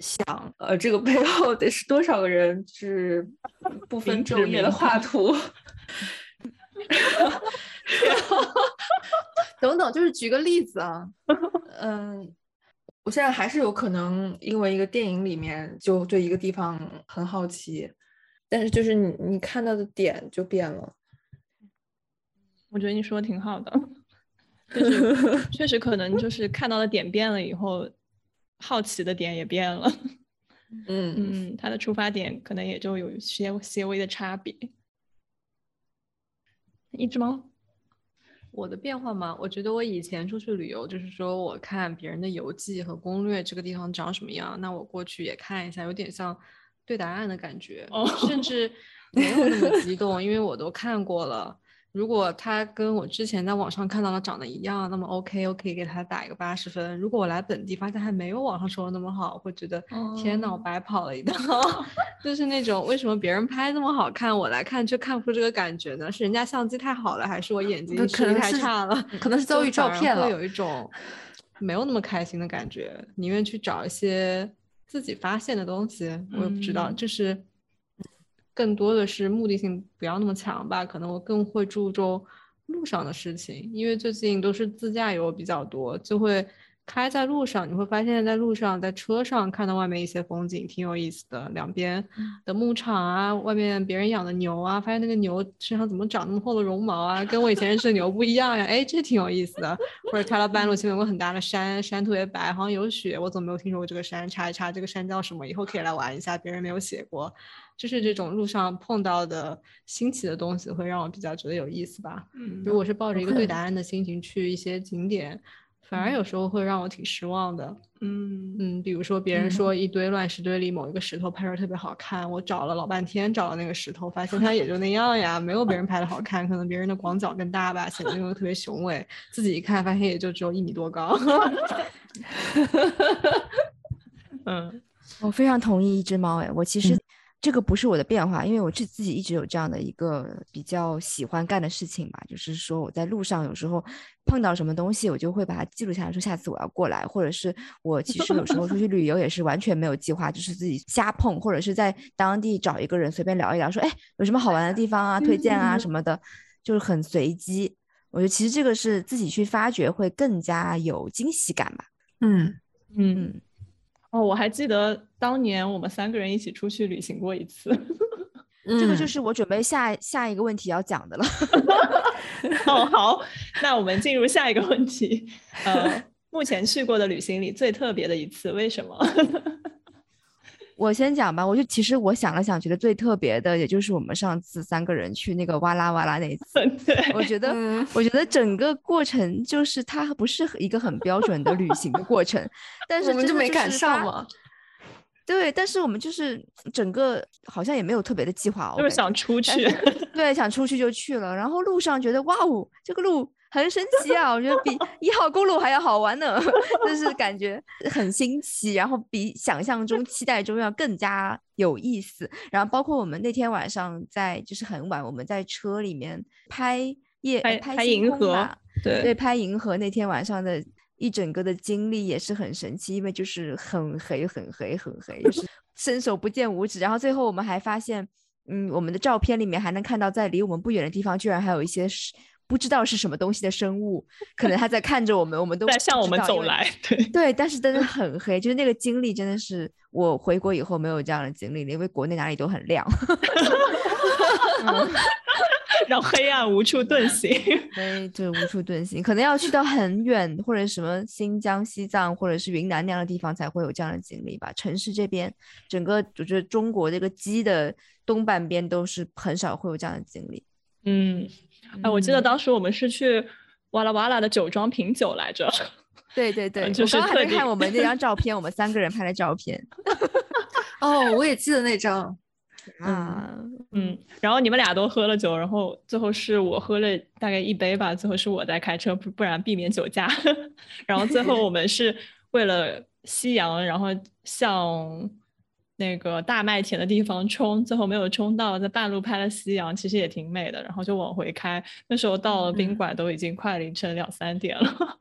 想，呃，这个背后得是多少个人是不分昼夜的画图，等等，就是举个例子啊，嗯，我现在还是有可能因为一个电影里面就对一个地方很好奇，但是就是你你看到的点就变了。我觉得你说的挺好的，就是确实可能就是看到的点变了以后，好奇的点也变了。嗯嗯，他的出发点可能也就有一些些微的差别。一只猫，我的变化嘛，我觉得我以前出去旅游，就是说我看别人的游记和攻略，这个地方长什么样，那我过去也看一下，有点像对答案的感觉，哦甚至没有那么激动，因为我都看过了。如果他跟我之前在网上看到的长得一样，那么 OK，我可以给他打一个八十分。如果我来本地发现还没有网上说的那么好，会觉得天呐，我哦白跑了一趟。就是那种为什么别人拍那么好看，我来看却看不出这个感觉呢？是人家相机太好了，还是我眼睛视力太差了？可能是遭遇照骗了会有一种没有那么开心的感觉，宁愿去找一些自己发现的东西。我也不知道，嗯就是更多的是目的性不要那么强吧。可能我更会注重路上的事情，因为最近都是自驾游比较多，就会。开在路上，你会发现在路上，在车上看到外面一些风景，挺有意思的。两边的牧场啊，外面别人养的牛啊，发现那个牛身上怎么长那么厚的绒毛啊，跟我以前认识的牛不一样呀。哎，这挺有意思的。或者开到半路，前面有个很大的山，山特别白，好像有雪，我怎么没有听说过这个山？查一查这个山叫什么，以后可以来玩一下，别人没有写过。就是这种路上碰到的新奇的东西，会让我比较觉得有意思吧。嗯如果是抱着一个对答案的心情去一些景点，反而有时候会让我挺失望的。嗯嗯，比如说别人说一堆乱石堆里某一个石头拍出来特别好看，我找了老半天找了那个石头，发现它也就那样呀，没有别人拍的好看，可能别人的广角更大吧，显得又特别雄伟，自己一看发现也就只有一米多高。嗯我非常同意一只猫，哎，我其实这个不是我的变化，因为我自自己一直有这样的一个比较喜欢干的事情吧，就是说我在路上有时候碰到什么东西，我就会把它记录下来，说下次我要过来，或者是我其实有时候出去旅游也是完全没有计划，就是自己瞎碰，或者是在当地找一个人随便聊一聊，说哎有什么好玩的地方啊，推荐啊什么的，就是很随机。我觉得其实这个是自己去发掘会更加有惊喜感吧。嗯嗯。嗯，哦，我还记得当年我们三个人一起出去旅行过一次。这个就嗯是我准备下下一个问题要讲的了。哦，好，那我们进入下一个问题。呃，目前去过的旅行里最特别的一次，为什么？我先讲吧，我就其实我想了想，觉得最特别的，也就是我们上次三个人去那个哇啦哇啦那一次。对，我觉得，嗯我觉得整个过程就是它不是一个很标准的旅行的过程，但是我们就没赶上嘛。对，但是我们就是整个好像也没有特别的计划哦，就是想出去。对，想出去就去了，然后路上觉得哇哦，这个路很神奇啊，我觉得比一号公路还要好玩呢，就是感觉很新奇，然后比想象中、期待中要更加有意思。然后包括我们那天晚上在就是很晚，我们在车里面拍夜拍拍拍银河对对，拍银河那天晚上的一整个的经历也是很神奇，因为就是很黑、很黑、很黑，就是伸手不见五指。然后最后我们还发现，嗯，我们的照片里面还能看到，在离我们不远的地方，居然还有一些是不知道是什么东西的生物，可能它在看着我们，我们都在向我们走来，对，对，但是真的 很黑，就是那个经历真的是我回国以后没有这样的经历了，因为国内哪里都很亮。让黑暗无处遁形。对，就无处遁形，可能要去到很远或者什么新疆、西藏或者是云南那样的地方才会有这样的经历吧。城市这边，整个我觉得中国这个鸡的东半边都是很少会有这样的经历。嗯，哎，我记得当时我们是去哇啦哇啦的酒庄品酒来着。对对对，就是我刚刚还在看我们那张照片，我们三个人拍的照片 哦，我也记得那张。啊。嗯，然后你们俩都喝了酒，然后最后是我喝了大概一杯吧，最后是我在开车，不不然避免酒驾。然后最后我们是为了夕阳，然后向那个大麦田的地方冲，最后没有冲到，在半路拍了夕阳，其实也挺美的。然后就往回开，那时候到了宾馆都已经快凌晨两三点了。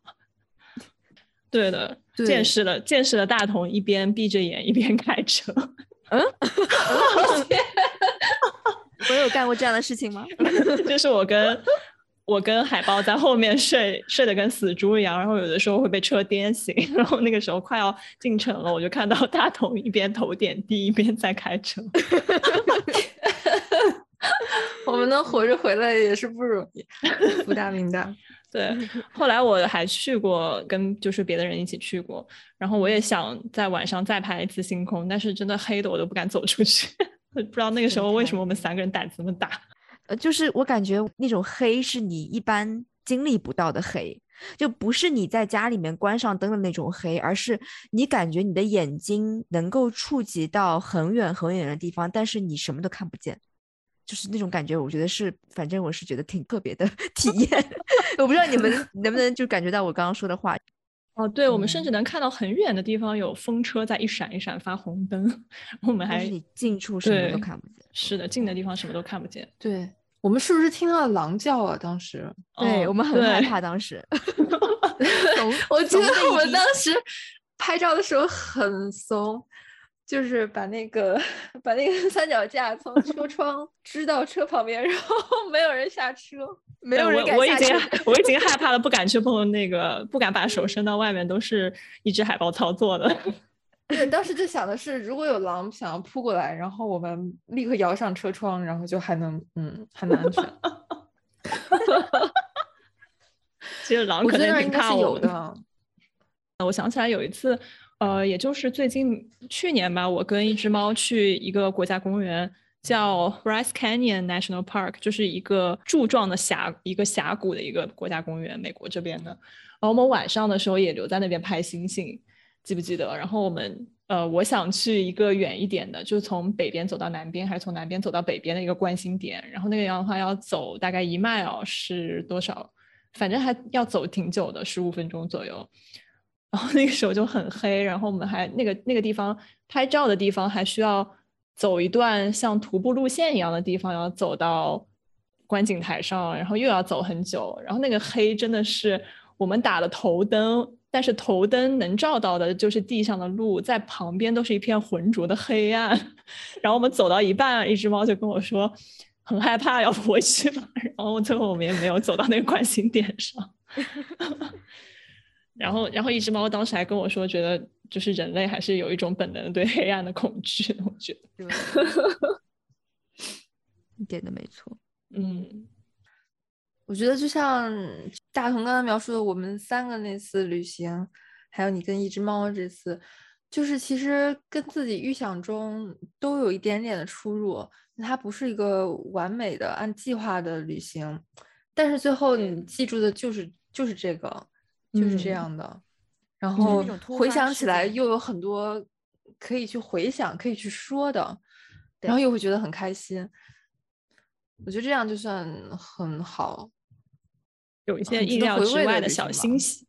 对的，对见识了见识了大同一边闭着眼一边开车。嗯 我有干过这样的事情吗？就是我跟我跟海豹在后面睡，睡得跟死猪一样，然后有的时候会被车颠醒，然后那个时候快要进城了，我就看到大同一边头点地一边在开车。我们能活着回来也是不容易，福大命大。对，后来我还去过，跟就是别的人一起去过，然后我也想在晚上再拍一次星空，但是真的黑的我都不敢走出去，不知道那个时候为什么我们三个人胆子那么大。呃，就是我感觉那种黑是你一般经历不到的黑，就不是你在家里面关上灯的那种黑，而是你感觉你的眼睛能够触及到很远很远的地方，但是你什么都看不见，就是那种感觉。我觉得是，反正我是觉得挺特别的 体验。我不知道你们能不能就感觉到我刚刚说的话。哦，对，我们甚嗯至能看到很远的地方有风车在一闪一闪发红灯，我们还你近处什么都看不见。是的，近的地方什么都看不见。对我们是不是听到了狼叫啊？当时哦对我们很害怕，当时。我记得我们当时拍照的时候很怂，就是把那个 把那个三脚架从车窗支到车旁边，然后没有人下车。没有人我我已经敢下车 我已经害怕了，不敢去碰那个，不敢把手伸到外面，都是一只海豹操作的。对，当时就想的是，如果有狼想要扑过来，然后我们立刻摇上车窗，然后就还能嗯还能安全。其实狼我可能挺觉得那儿应该是怕我们有的。我想起来有一次，呃，也就是最近去年吧，我跟一只猫去一个国家公园，叫 Bryce Canyon National Park，就是一个柱状的峡，一个峡谷的一个国家公园，美国这边的。然后我们晚上的时候也留在那边拍星星，记不记得？然后我们呃，我想去一个远一点的，就是从北边走到南边，还是从南边走到北边的一个观星点。然后那个样的话要走大概一 mile 是多少？反正还要走挺久的，十五分钟左右。然后那个时候就很黑，然后我们还那个那个地方拍照的地方还需要走一段像徒步路线一样的地方，要走到观景台上，然后又要走很久。然后那个黑真的是我们打了头灯，但是头灯能照到的就是地上的路，在旁边都是一片浑浊的黑暗。然后我们走到一半，一只猫就跟我说很害怕，要不回去吧。然后最后我们也没有走到那个观景点上。然后，然后一只猫当时还跟我说，觉得就是人类还是有一种本能对黑暗的恐惧。我觉得，对一点都没错。嗯，我觉得就像大同刚才描述的，我们三个那次旅行，还有你跟一只猫这次，就是其实跟自己预想中都有一点点的出入。它不是一个完美的按计划的旅行，但是最后你记住的就是就是这个，就是这嗯样的。然后回想起来又有很多可以去回想、可以去说的，然后又会觉得很开心。我觉得这样就算很好。有一些意料之外的小惊喜。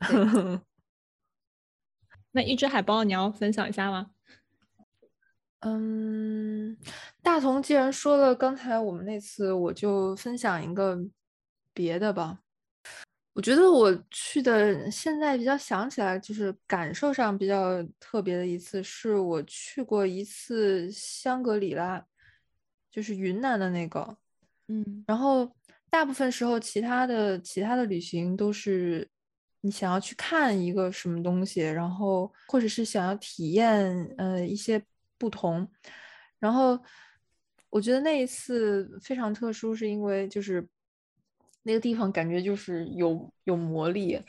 那一只海豹，你要分享一下吗？嗯，大同既然说了刚才我们那次，我就分享一个别的吧。我觉得我去的现在比较想起来，就是感受上比较特别的一次，是我去过一次香格里拉，就是云南的那个。嗯，然后大部分时候，其他的其他的旅行都是你想要去看一个什么东西，然后或者是想要体验呃一些不同。然后我觉得那一次非常特殊，是因为就是那个地方感觉就是有有魔力，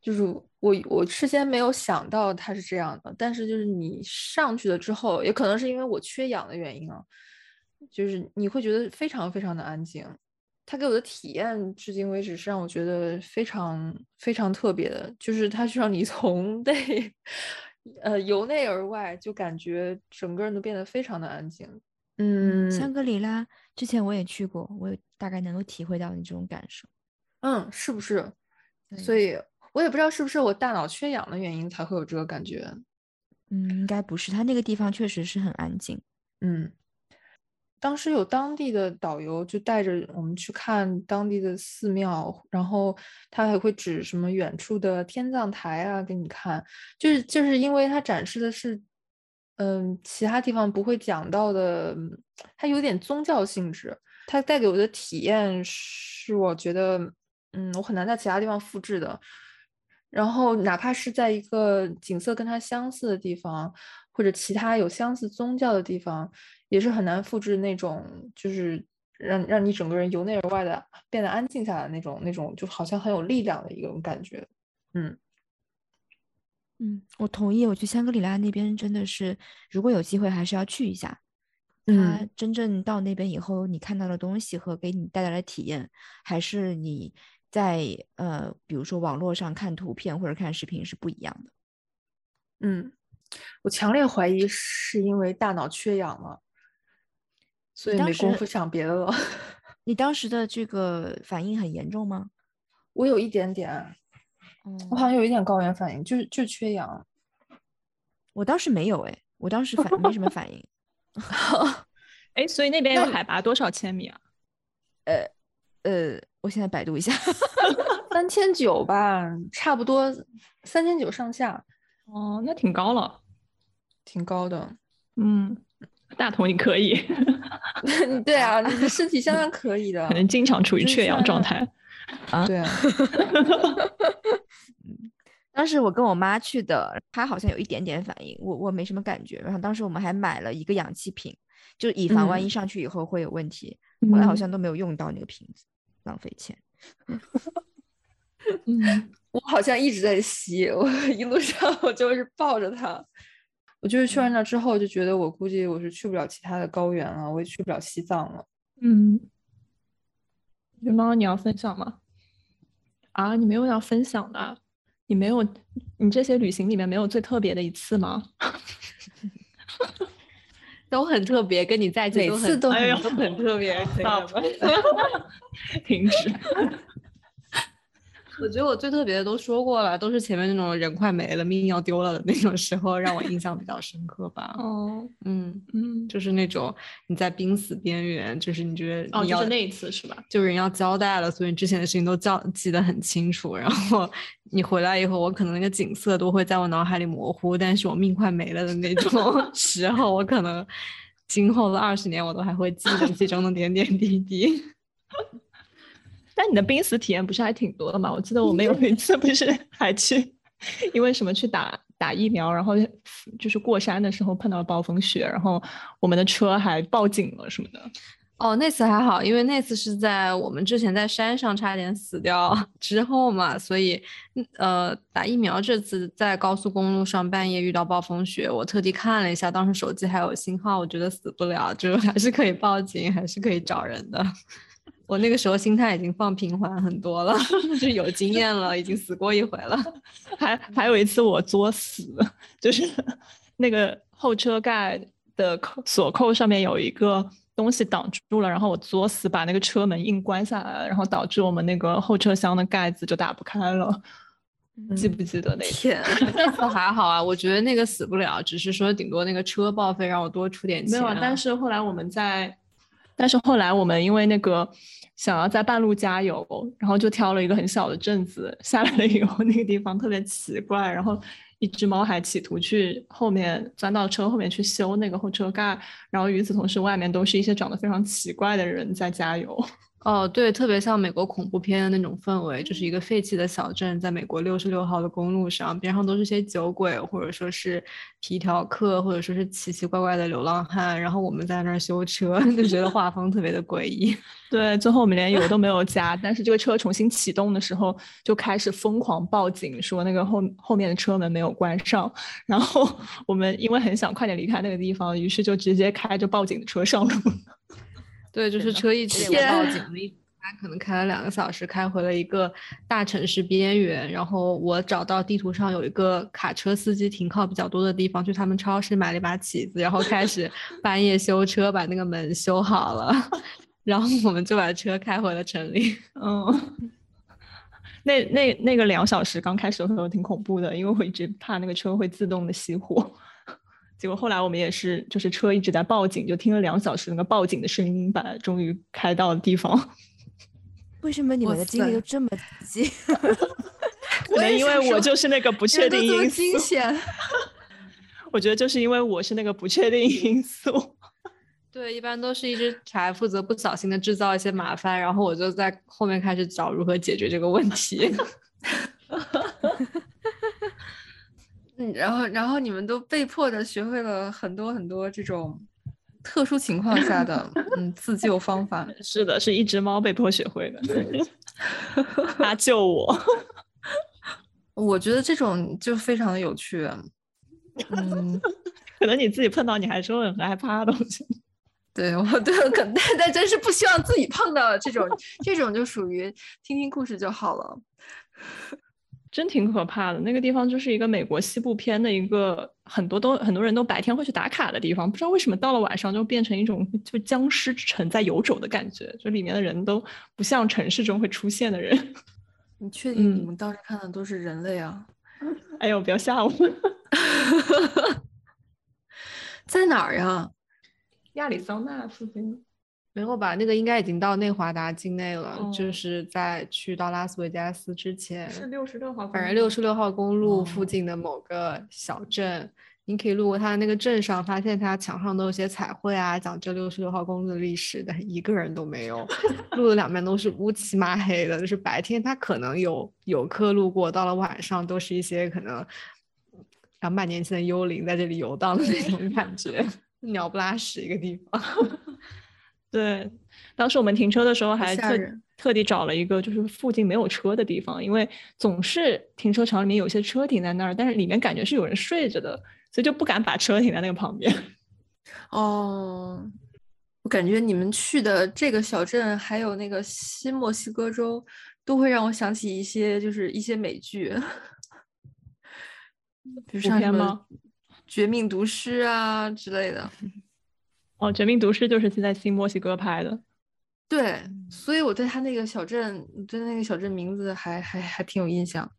就是我我事先没有想到它是这样的，但是就是你上去了之后，也可能是因为我缺氧的原因啊，就是你会觉得非常非常的安静。他给我的体验，至今为止是让我觉得非常非常特别的，就是它是让你 从内，呃，由内而外就感觉整个人都变得非常的安静。嗯，香格里拉之前我也去过，我大概能够体会到你这种感受。嗯，是不是？所以我也不知道是不是我大脑缺氧的原因才会有这个感觉。嗯，应该不是，它那个地方确实是很安静。嗯。当时有当地的导游就带着我们去看当地的寺庙，然后他还会指什么远处的天葬台啊给你看，就是就是因为他展示的是，嗯，其他地方不会讲到的，它有点宗教性质。它带给我的体验是，我觉得，嗯，我很难在其他地方复制的。然后哪怕是在一个景色跟它相似的地方，或者其他有相似宗教的地方。也是很难复制那种，就是让让你整个人由内而外的变得安静下来那种那种，就好像很有力量的一种感觉。嗯嗯，我同意。我去香格里拉那边真的是，如果有机会还是要去一下。嗯，真正到那边以后，你看到的东西和给你带来的体验，还是你在呃，比如说网络上看图片或者看视频是不一样的。嗯，我强烈怀疑是因为大脑缺氧了。所以没工夫想别的了。你当时的这个反应很严重吗？我有一点点，我好像有一点高原反应，就是就缺氧。我当时没有哎，我当时反没什么反应。哎，所以那边有海拔多少千米啊？呃呃，我现在百度一下，三千九吧，差不多三千九上下。哦，那挺高了，挺高的。嗯。大同，你可以，对啊，你的身体相当可以的，可能经常处于缺氧状态啊。对啊，当时我跟我妈去的，她好像有一点点反应，我我没什么感觉。然后当时我们还买了一个氧气瓶，就以防万一上去以后会有问题。后来好像都没有用到那个瓶子，浪费钱。嗯，我好像一直在吸，我一路上我就是抱着它。我就是去完那之后就觉得，我估计我是去不了其他的高原了，我也去不了西藏了。嗯，熊猫，你要分享吗？啊，你没有要分享的？你没有？你这些旅行里面没有最特别的一次吗？都很特别，跟你在一起每次都很都很特别，停止。我觉得我最特别的都说过了，都是前面那种人快没了、命要丢了的那种时候，让我印象比较深刻吧。哦，嗯嗯，就是那种你在濒死边缘，就是你觉得哦，就是那一次是吧？就人要交代了，所以之前的事情都叫记得很清楚。然后你回来以后，我可能那个景色都会在我脑海里模糊，但是我命快没了的那种 时候，我可能今后的二十年我都还会记得其中的点点滴滴。但你的濒死体验不是还挺多的吗？我记得我们有一次不是 还去，因为什么去打打疫苗，然后就是过山的时候碰到了暴风雪，然后我们的车还报警了什么的。哦，那次还好，因为那次是在我们之前在山上差点死掉之后嘛，所以呃打疫苗这次在高速公路上半夜遇到暴风雪，我特地看了一下，当时手机还有信号，我觉得死不了，就还是可以报警，还是可以找人的。我那个时候心态已经放平缓很多了，就有经验了，已经死过一回了。还还有一次我作死，就是 那个后车盖的扣锁扣上面有一个东西挡住了，然后我作死把那个车门硬关下来了，然后导致我们那个后车厢的盖子就打不开了。记不记得那天？那次还好啊，我觉得那个死不了，只是说顶多那个车报废让我多出点钱。没有，但是后来我们在。但是后来我们因为那个想要在半路加油，然后就挑了一个很小的镇子下来了以后，那个地方特别奇怪，然后一只猫还企图去后面钻到车后面去修那个后车盖，然后与此同时外面都是一些长得非常奇怪的人在加油。哦，对，特别像美国恐怖片的那种氛围，就是一个废弃的小镇，在美国六十六号的公路上，边上都是些酒鬼，或者说是皮条客，或者说是奇奇怪怪的流浪汉，然后我们在那儿修车，就觉得画风特别的诡异。对，最后我们连油都没有加，但是这个车重新启动的时候，就开始疯狂报警，说那个后后面的车门没有关上，然后我们因为很想快点离开那个地方，于是就直接开着报警的车上路。对，就是车一直报警，一他可能开了两个小时，开回了一个大城市边缘。然后我找到地图上有一个卡车司机停靠比较多的地方，去他们超市买了一把起子，然后开始 半夜修车，把那个门修好了。然后我们就把车开回了城里。嗯，那那那个两小时刚开始的时候挺恐怖的，因为我一直怕那个车会自动的熄火。结果后来我们也是，就是车一直在报警，就听了两小时那个报警的声音，把终于开到了地方。为什么你们的经历都这么急？可能因为我就是那个不确定因素。惊险。我觉得就是因为我是那个不确定因素。对，一般都是一只柴负责不小心的制造一些麻烦，然后我就在后面开始找如何解决这个问题。嗯，然后，然后你们都被迫的学会了很多很多这种特殊情况下的 嗯自救方法。是的，是一只猫被迫学会的，它救我。我觉得这种就非常的有趣。嗯，可能你自己碰到你还是会很害怕的东西。对，我对，可但但真是不希望自己碰到这种，这种就属于听听故事就好了。真挺可怕的，那个地方就是一个美国西部片的一个很多都很多人都白天会去打卡的地方，不知道为什么到了晚上就变成一种就僵尸城在游走的感觉，就里面的人都不像城市中会出现的人。你确 定你们当时看的都是人类啊？哎呦，不要吓我！在哪儿呀？亚利桑那附近。没有吧？那个应该已经到内华达境内了，就是在去到拉斯维加斯之前，是六十六号，反正六十六号公路附近的某个小镇，你可以路过它的那个镇上，发现它墙上都有些彩绘啊，讲这六十六号公路的历史，但是一个人都没有，路的两边都是乌漆嘛黑的，就是白天它可能有游客路过，到了晚上都是一些可能两百年前的幽灵在这里游荡的那种感觉，鸟不拉屎一个地方。对，当时我们停车的时候还特特地找了一个就是附近没有车的地方，因为总是停车场里面有些车停在那儿，但是里面感觉是有人睡着的，所以就不敢把车停在那个旁边。哦，我感觉你们去的这个小镇还有那个新墨西哥州，都会让我想起一些就是一些美剧，比如像什么《绝命毒师》啊之类的。哦，《绝命毒师》就是在新墨西哥拍的，对，所以我对他那个小镇，对那个小镇名字还还还挺有印象。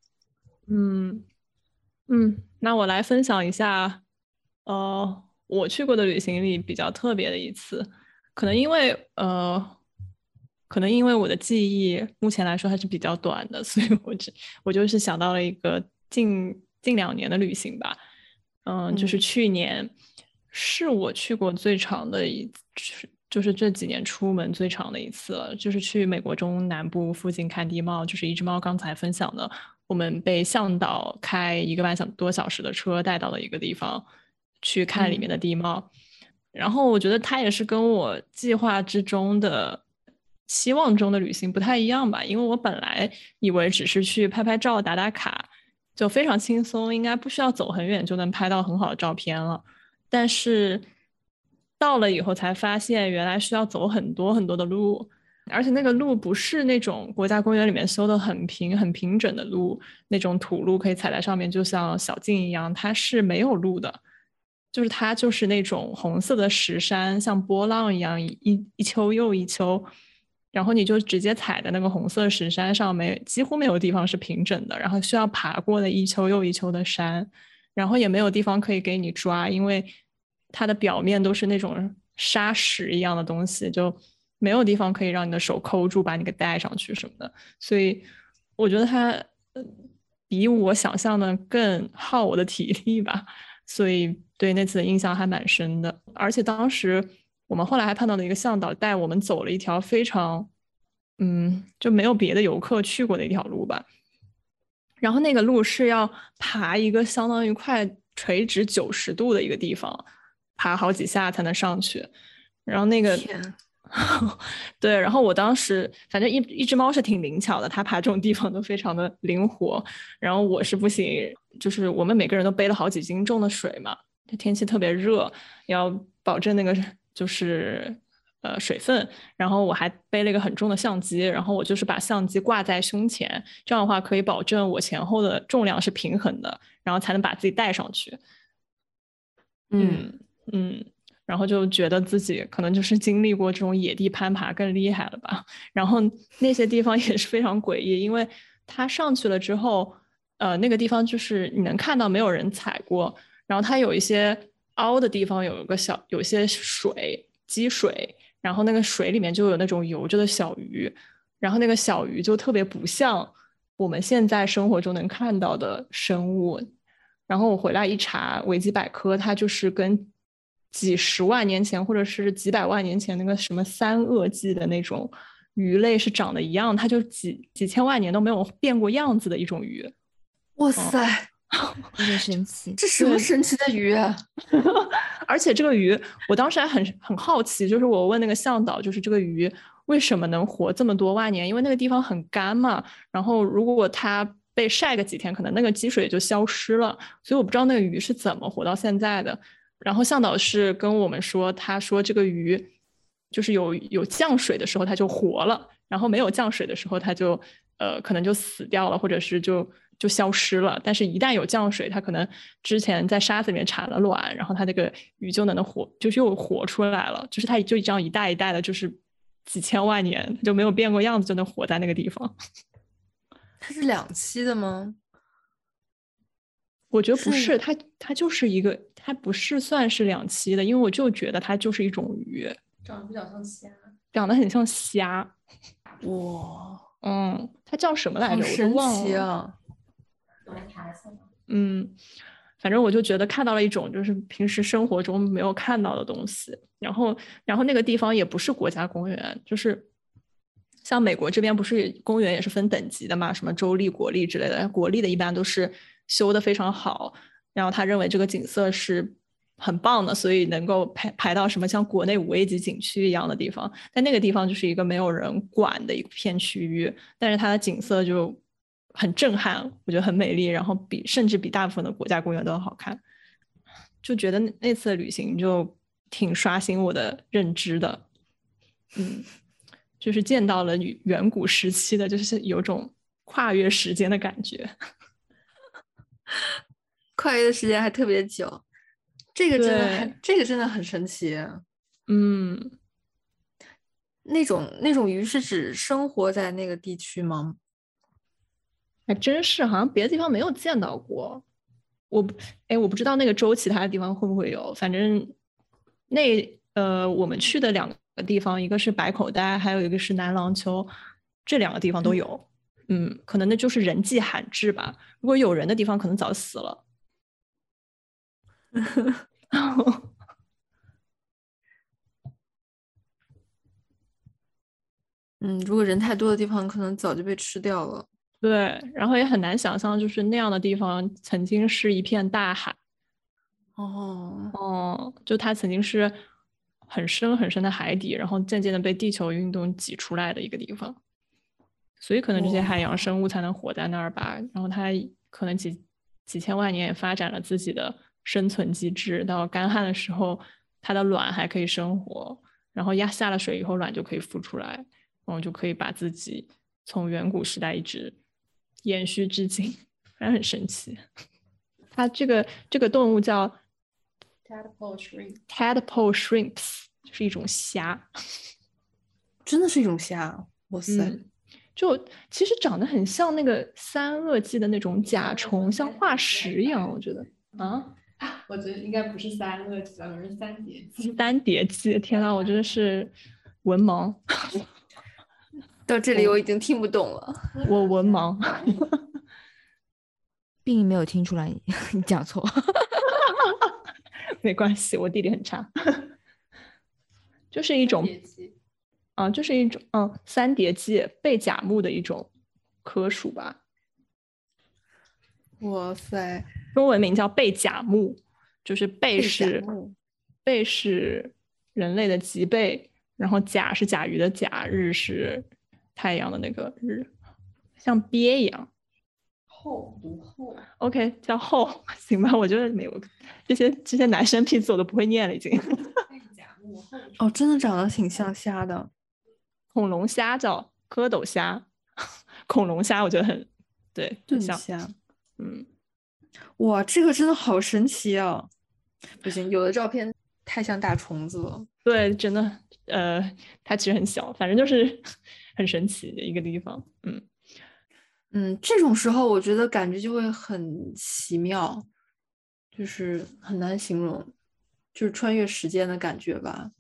嗯嗯，那我来分享一下，呃，我去过的旅行里比较特别的一次，可能因为呃，可能因为我的记忆目前来说还是比较短的，所以我只我就是想到了一个近近两年的旅行吧，嗯，就是去年。是我去过最长的一次，就是这几年出门最长的一次了。就是去美国中南部附近看地貌，就是一只猫刚才分享的，我们被向导开一个半小多小时的车带到了一个地方去看里面的地貌。然后我觉得它也是跟我计划之中的、期望中的旅行不太一样吧，因为我本来以为只是去拍拍照、打打卡，就非常轻松，应该不需要走很远就能拍到很好的照片了。但是到了以后才发现，原来需要走很多很多的路，而且那个路不是那种国家公园里面修的很平很平整的路，那种土路可以踩在上面，就像小径一样，它是没有路的，就是它就是那种红色的石山，像波浪一样一一丘又一丘，然后你就直接踩在那个红色石山上，没几乎没有地方是平整的，然后需要爬过的一丘又一丘的山。然后也没有地方可以给你抓，因为它的表面都是那种沙石一样的东西，就没有地方可以让你的手扣住，把你给带上去什么的。所以我觉得它比我想象的更耗我的体力吧。所以对那次的印象还蛮深的。而且当时我们后来还碰到了一个向导，带我们走了一条非常嗯，就没有别的游客去过的一条路吧。然后那个路是要爬一个相当于快垂直九十度的一个地方，爬好几下才能上去。然后那个，对，然后我当时反正一一只猫是挺灵巧的，它爬这种地方都非常的灵活。然后我是不行，就是我们每个人都背了好几斤重的水嘛，这天气特别热，要保证那个就是。呃，水分，然后我还背了一个很重的相机，然后我就是把相机挂在胸前，这样的话可以保证我前后的重量是平衡的，然后才能把自己带上去。嗯嗯，然后就觉得自己可能就是经历过这种野地攀爬更厉害了吧。然后那些地方也是非常诡异，因为它上去了之后，呃，那个地方就是你能看到没有人踩过，然后它有一些凹的地方，有一个小有些水积水。然后那个水里面就有那种游着的小鱼，然后那个小鱼就特别不像我们现在生活中能看到的生物。然后我回来一查维基百科，它就是跟几十万年前或者是几百万年前那个什么三垩纪的那种鱼类是长得一样，它就几几千万年都没有变过样子的一种鱼。哇塞！有点神奇，这什么神奇的鱼啊！而且这个鱼，我当时还很很好奇，就是我问那个向导，就是这个鱼为什么能活这么多万年？因为那个地方很干嘛。然后如果它被晒个几天，可能那个积水就消失了。所以我不知道那个鱼是怎么活到现在的。然后向导是跟我们说，他说这个鱼就是有有降水的时候它就活了，然后没有降水的时候它就呃可能就死掉了，或者是就。就消失了，但是，一旦有降水，它可能之前在沙子里面产了卵，然后它那个鱼就能活，就是又活出来了。就是它就这样一代一代的，就是几千万年它就没有变过样子，就能活在那个地方。它是两栖的吗？我觉得不是，它它就是一个，它不是算是两栖的，因为我就觉得它就是一种鱼，长得比较像虾，长得很像虾。哇，嗯，它叫什么来着？我都忘了。嗯，反正我就觉得看到了一种就是平时生活中没有看到的东西，然后，然后那个地方也不是国家公园，就是像美国这边不是公园也是分等级的嘛，什么州立、国立之类的，国立的一般都是修的非常好，然后他认为这个景色是很棒的，所以能够排排到什么像国内五 A 级景区一样的地方，但那个地方就是一个没有人管的一片区域，但是它的景色就。很震撼，我觉得很美丽，然后比甚至比大部分的国家公园都要好看，就觉得那次旅行就挺刷新我的认知的，嗯，就是见到了远古时期的，就是有种跨越时间的感觉，跨越的时间还特别久，这个真的这个真的很神奇，嗯，那种那种鱼是指生活在那个地区吗？还真是，好像别的地方没有见到过。我不，哎，我不知道那个州其他的地方会不会有。反正那呃，我们去的两个地方，一个是白口袋，还有一个是南廊丘，这两个地方都有。嗯，可能那就是人迹罕至吧。如果有人的地方，可能早死了。嗯，如果人太多的地方，可能早就被吃掉了。对，然后也很难想象，就是那样的地方曾经是一片大海。哦哦，就它曾经是很深很深的海底，然后渐渐的被地球运动挤出来的一个地方。所以可能这些海洋生物才能活在那儿吧。然后它可能几几千万年也发展了自己的生存机制，到干旱的时候，它的卵还可以生活，然后压下了水以后，卵就可以孵出来，然后就可以把自己从远古时代一直。延续至今，反正很神奇。它这个这个动物叫 tadpole shrimp tadpole shrimps，是一种虾，真的是一种虾。哇塞，就其实长得很像那个三垩纪的那种甲虫，像化石一样。我觉得啊，我觉得应该不是三垩纪，而是三叠纪。三叠纪，天呐，我真的是文盲。到这里我已经听不懂了，我文盲，并没有听出来你讲错，没关系，我地理很差，就是一种啊，就是一种嗯三叠纪背甲目的一种科属吧。哇塞，中文名叫背甲目，就是背是目背是人类的脊背，然后甲是甲鱼的甲，日是太阳的那个日，像鳖一样。厚不厚，OK，叫厚，行吧？我觉得没有这些这些男生拼词我都不会念了，已经。哦，真的长得挺像虾的。恐龙虾叫蝌蚪虾，恐龙虾我觉得很对，很像。虾，嗯，哇，这个真的好神奇啊！不行，有的照片太像大虫子了。对，真的，呃，它其实很小，反正就是很神奇的一个地方。嗯，嗯，这种时候我觉得感觉就会很奇妙，就是很难形容，就是穿越时间的感觉吧。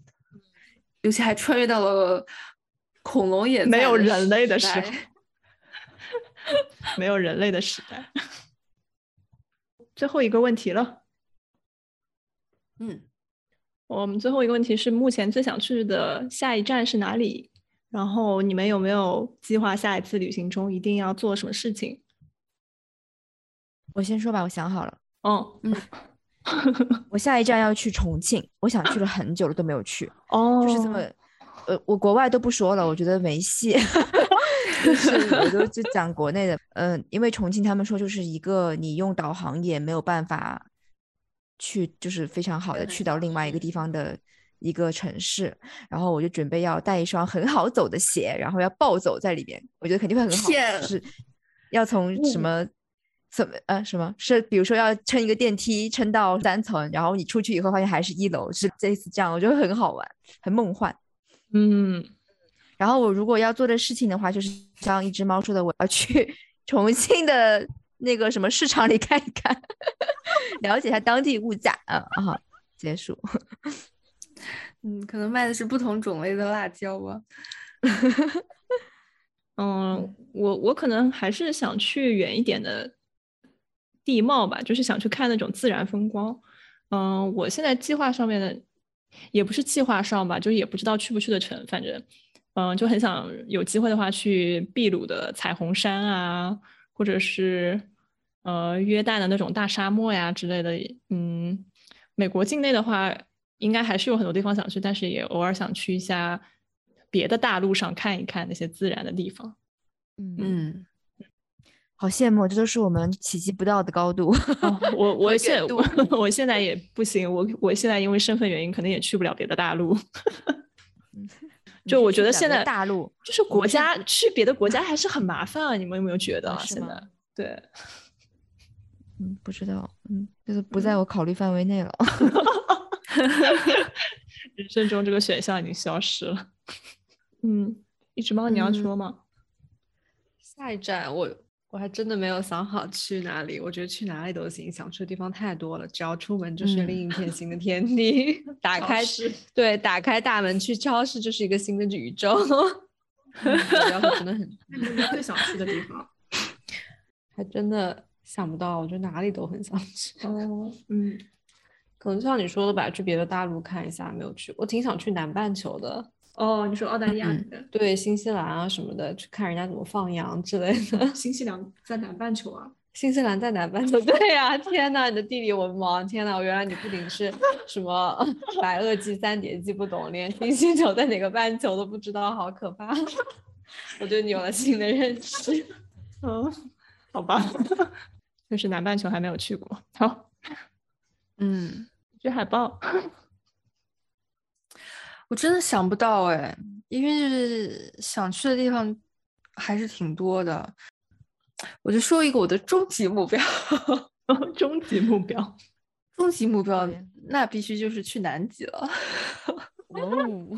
尤其还穿越到了恐龙也没有人类的时代 没有人类的时代。最后一个问题了，嗯，我们最后一个问题是：目前最想去的下一站是哪里？然后你们有没有计划下一次旅行中一定要做什么事情？我先说吧，我想好了，嗯，我下一站要去重庆，我想去了很久了都没有去，哦，就是这么，呃，我国外都不说了，我觉得没戏，就是我就就讲国内的，嗯、因为重庆他们说就是一个你用导航也没有办法去，就是非常好的去到另外一个地方的一个城市，然后我就准备要带一双很好走的鞋，然后要暴走在里面，我觉得肯定会很好，天就是要从什么。怎么呃什么是比如说要撑一个电梯撑到三层，然后你出去以后发现还是一楼，是这次这样，我觉得很好玩，很梦幻。嗯，然后我如果要做的事情的话，就是像一只猫说的，我要去 重庆的那个什么市场里看一看，了解一下当地物价。嗯好，结束。嗯，可能卖的是不同种类的辣椒吧。嗯，我我可能还是想去远一点的地貌吧，就是想去看那种自然风光。嗯，我现在计划上面的也不是计划上吧，就也不知道去不去得成，反正嗯，就很想有机会的话去秘鲁的彩虹山啊，或者是呃约旦的那种大沙漠呀之类的。嗯，美国境内的话，应该还是有很多地方想去，但是也偶尔想去一下别的大陆上看一看那些自然的地方。嗯，嗯，好羡慕，这都是我们企及不到的高度。哦，我我远现我我现在也不行，我我现在因为身份原因，可能也去不了别的大陆。就我觉得现在大陆就是国家去别的国家还是很麻烦啊，你们有没有觉得现在对，嗯不知道，嗯，就是不在我考虑范围内了。人生中这个选项已经消失了。嗯，一只猫，你要嗯说吗？下一站我我还真的没有想好去哪里，我觉得去哪里都行，想去的地方太多了，只要出门就是嗯另一片新的天地。打开对，打开大门去超市就是一个新的宇宙。要求真的很，最想去的地方？还真的想不到，我觉得哪里都很想去。哦，嗯，可能像你说的吧，去别的大陆看一下，没有去过，我挺想去南半球的。哦，你说澳大利亚嗯对新西兰啊什么的，去看人家怎么放羊之类的。新西兰在南半球啊？新西兰在南半球，对呀、天呐，你的地理文盲，天呐，我原来你不仅是什么白垩纪、三叠纪不懂，连新星球在哪个半球都不知道，好可怕！我对你有了新的认识。嗯，好吧，就是南半球还没有去过。好，嗯，去海报。我真的想不到哎，因为就是想去的地方还是挺多的。我就说一个我的终极目标，终极目标。终极目标那必须就是去南极了。哦，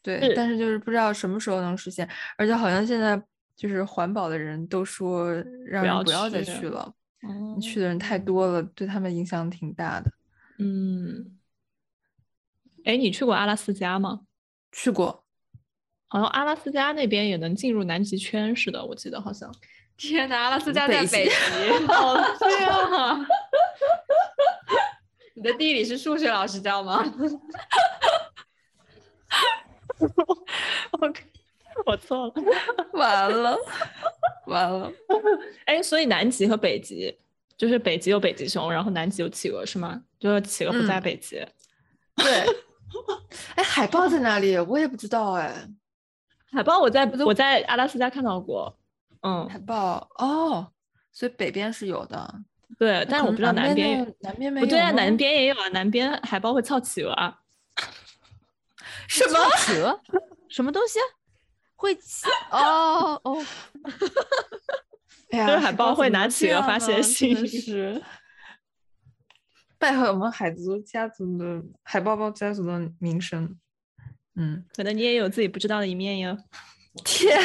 对，但是就是不知道什么时候能实现，而且好像现在就是环保的人都说让人不要再去去了，哦你去的人太多了，对他们影响挺大的。嗯，哎，你去过阿拉斯加吗？去过，好像阿拉斯加那边也能进入南极圈似的，我记得好像。天呐，阿拉斯加北极在北极，好像啊！你的地理是数学老师教吗？OK，我错了。完了，完了。哎，所以南极和北极，就是北极有北极熊，然后南极有企鹅，是吗？就是企鹅不在嗯北极。对。哎，海豹在哪里？我也不知道哎。海豹我在都我在阿拉斯加看到过，嗯，海豹哦，所以北边是有的，对，但是我不知道南边有。南边没不对啊，南边也有啊，南边海豹会操企鹅啊。什么？企鹅什么东西啊？会起哦哦，哎呀，就是海豹会拿企鹅发泄呢信是 败坏我们海族家族的海豹豹家族的名声。嗯，可能你也有自己不知道的一面哟。天，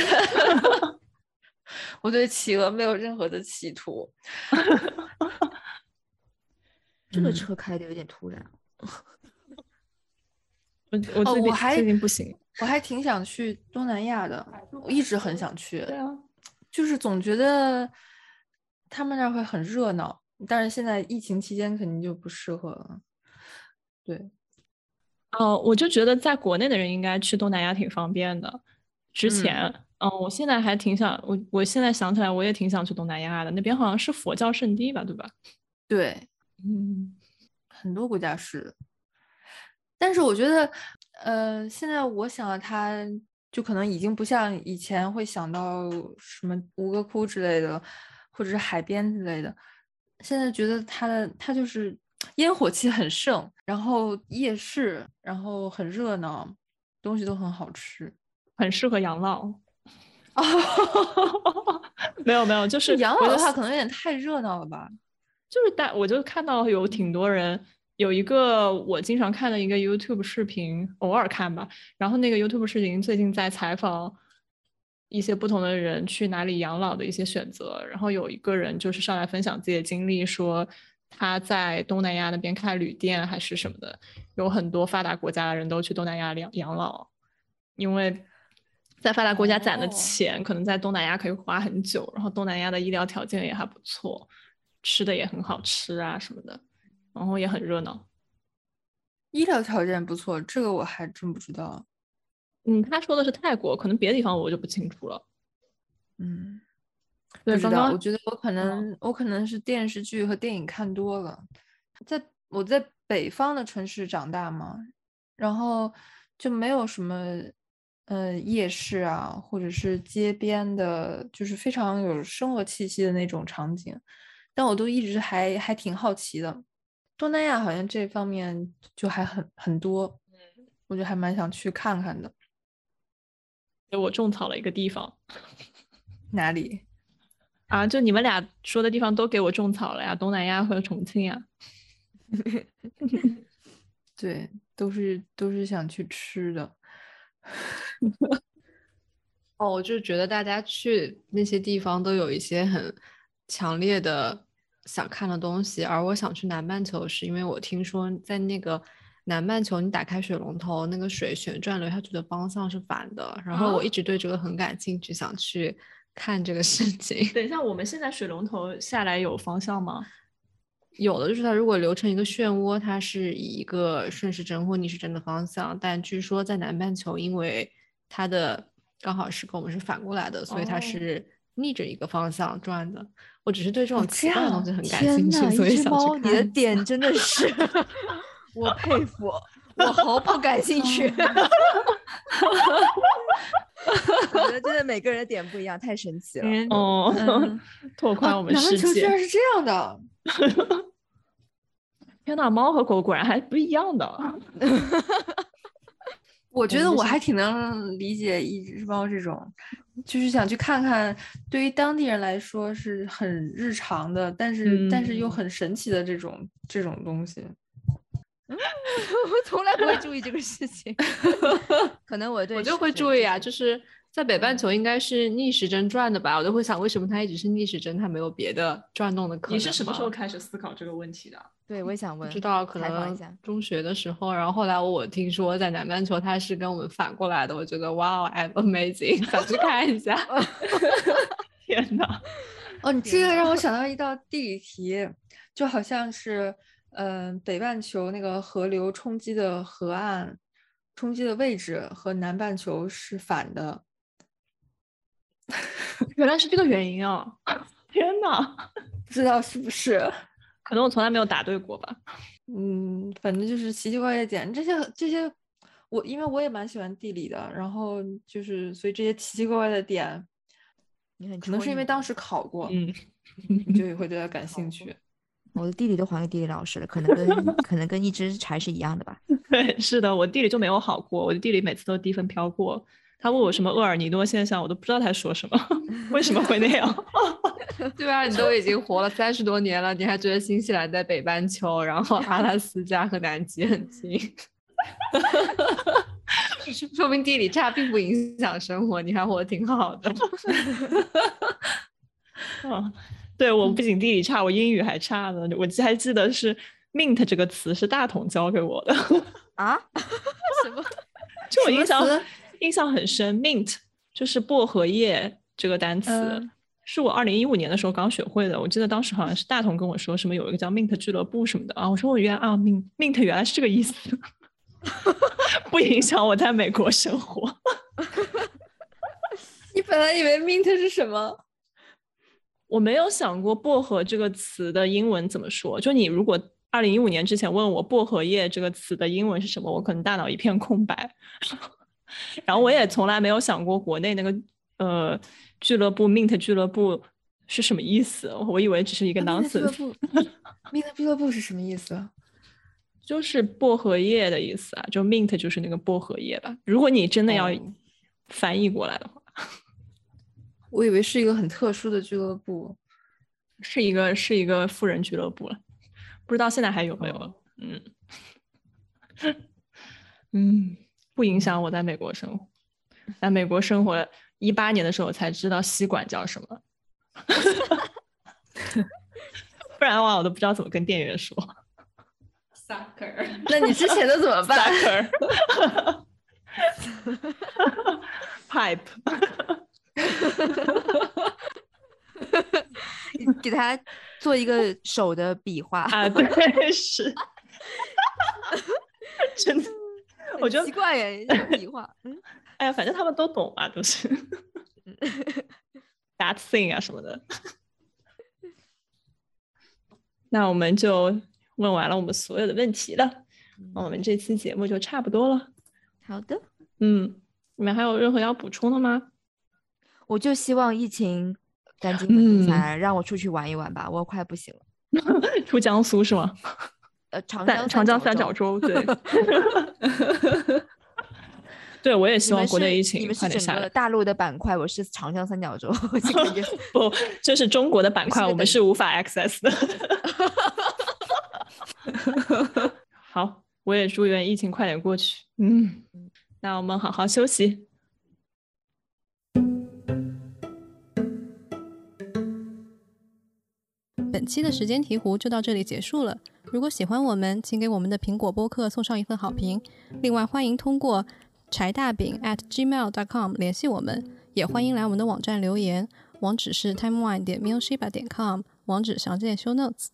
我对企鹅没有任何的企图。这个嗯车开的有点突然。我我最近哦我还最近不行。我还挺想去东南亚的，我一直很想去，对啊，就是总觉得他们那儿会很热闹，但是现在疫情期间肯定就不适合了。对，哦，我就觉得在国内的人应该去东南亚挺方便的。之前，嗯，我现在还挺想，我我现在想起来，我也挺想去东南亚的。那边好像是佛教圣地吧，对吧？对，嗯，很多国家是，但是我觉得，呃，现在我想到它，就可能已经不像以前会想到什么吴哥窟之类的，或者是海边之类的。现在觉得它的它就是烟火气很盛，然后夜市，然后很热闹，东西都很好吃。很适合养老。没有没有，就是养老的话，可能有点太热闹了吧？就是大，我就看到有挺多人，有一个我经常看的一个 YouTube 视频，偶尔看吧。然后那个 YouTube 视频最近在采访一些不同的人去哪里养老的一些选择。然后有一个人就是上来分享自己的经历，说他在东南亚那边开旅店还是什么的，有很多发达国家的人都去东南亚养养老，因为。在发达国家攒的哦钱，可能在东南亚可以花很久，然后东南亚的医疗条件也还不错，吃的也很好吃啊什么的，然后也很热闹。医疗条件不错，这个我还真不知道。嗯，他说的是泰国，可能别的地方我就不清楚了。嗯。对，不知道，刚刚我觉得我可能、我可能是电视剧和电影看多了，在我在北方的城市长大嘛，然后就没有什么呃夜市啊，或者是街边的，就是非常有生活气息的那种场景，但我都一直还还挺好奇的。东南亚好像这方面就还很很多，嗯我就还蛮想去看看的。给我种草了一个地方 哪里？啊，就你们俩说的地方都给我种草了呀，东南亚和重庆呀。对，都是都是想去吃的。哦，我就觉得大家去那些地方都有一些很强烈的想看的东西，而我想去南半球，是因为我听说在那个南半球，你打开水龙头，那个水旋转流下去的方向是反的，然后我一直对这个很感兴趣，想去看这个事情。等一下，我们现在水龙头下来有方向吗？有的就是它如果流成一个漩涡，它是以一个顺时针或逆时针的方向，但据说在南半球，因为它的刚好是跟我们是反过来的，所以它哦是逆着一个方向转的。我只是对这哦种奇这怪的东西很感兴趣，所以想一只猫，你的点真的是我佩服，我毫不感兴趣。我觉得真的每个人的点不一样，太神奇了。嗯哦，嗯 拓宽啊我们世界。球居然是这样的，天呐，猫和狗果然还不一样的。我觉得我还挺能理解一只猫这种，就是想去看看，对于当地人来说是很日常的，但是、但是又嗯很神奇的这种这种东西。我从来不会注意这个事情，可能我对我就会注意啊，就是在北半球应该是逆时针转的吧，我就会想为什么它一直是逆时针，它没有别的转动的可能？你是什么时候？开始思考这个问题的？对我也想问，不知道，可能。中学的时候，然后后来我听说在南半球它是跟我们反过来的，我觉得哇，I'm amazing，想去看一下。天呐，哦，你这个让我想到一道地理题，就好像是，嗯、北半球那个河流冲击的河岸冲击的位置和南半球是反的。原来是这个原因啊！天哪，不知道是不是？可能我从来没有答对过吧。嗯，反正就是奇奇怪怪的点，这些这些，我因为我也蛮喜欢地理的，然后就是所以这些奇奇怪怪的点，你很可能是因为当时考过，嗯，你就也会对它感兴趣。我的地理都还给地理老师了，可能跟可能跟一只柴是一样的吧。对，是的，我地理就没有好过，我的地理每次都低分飘过。他问我什么厄尔尼诺现象，我都不知道他说什么，为什么会那样？对啊，你都已经活了三十多年了，你还觉得新西兰在北半球，然后阿拉斯加和南极很近，说明地理差并不影响生活，你还活得挺好的。嗯，对我不仅地理差，我英语还差呢。我记还记得是 mint 这个词是大同教给我的啊？什么？就我印象。印象很深，mint 就是薄荷叶这个单词，是我二零一五年的时候刚学会的。我记得当时好像是大同跟我说什么有一个叫 mint 俱乐部什么的啊，我说我原来啊 mint mint 原来是这个意思，不影响我在美国生活。你本来以为 mint 是什么？我没有想过薄荷这个词的英文怎么说。就你如果二零一五年之前问我薄荷叶这个词的英文是什么，我可能大脑一片空白。然后我也从来没有想过国内那个呃俱乐部 Mint 俱乐部是什么意思，我以为只是一个 nonsense。Mint 俱乐部是什么意思？就是薄荷叶的意思啊，就 Mint 就是那个薄荷叶吧。如果你真的要翻译过来的话，我以为是一个很特殊的俱乐部，是一个是一个富人俱乐部了，不知道现在还有没有？嗯 嗯。不影响我在美国生活，在美国生活一八年的时候才知道吸管叫什么，不然的话我都不知道怎么跟店员说。Sucker，那你之前的怎么办？Sucker，Pipe，给他做一个手的比划啊，对，是，真的。我觉得奇怪耶，笔画。嗯，哎呀，反正他们都懂嘛，都是。That thing 啊什么的。那我们就问完了我们所有的问题了，我们这期节目就差不多了。好的。嗯，你们还有任何要补充的吗？我就希望疫情赶紧稳下来，让我出去玩一玩吧，我快不行了。出江苏是吗？呃，长江长江三角洲，对，对我也希望国内疫情快点下来。大陆的板块，我是长江三角洲，不，这是中国的板块，我们是无法 access 的。好，我也祝愿疫情快点过去。嗯，那我们好好休息。本期的时间提壶就到这里结束了。如果喜欢我们，请给我们的苹果播客送上一份好评。另外，欢迎通过柴大饼 at gmail.com 联系我们，也欢迎来我们的网站留言，网址是 timewine 点 m i l s h i b a 点 com，网址详见 show notes。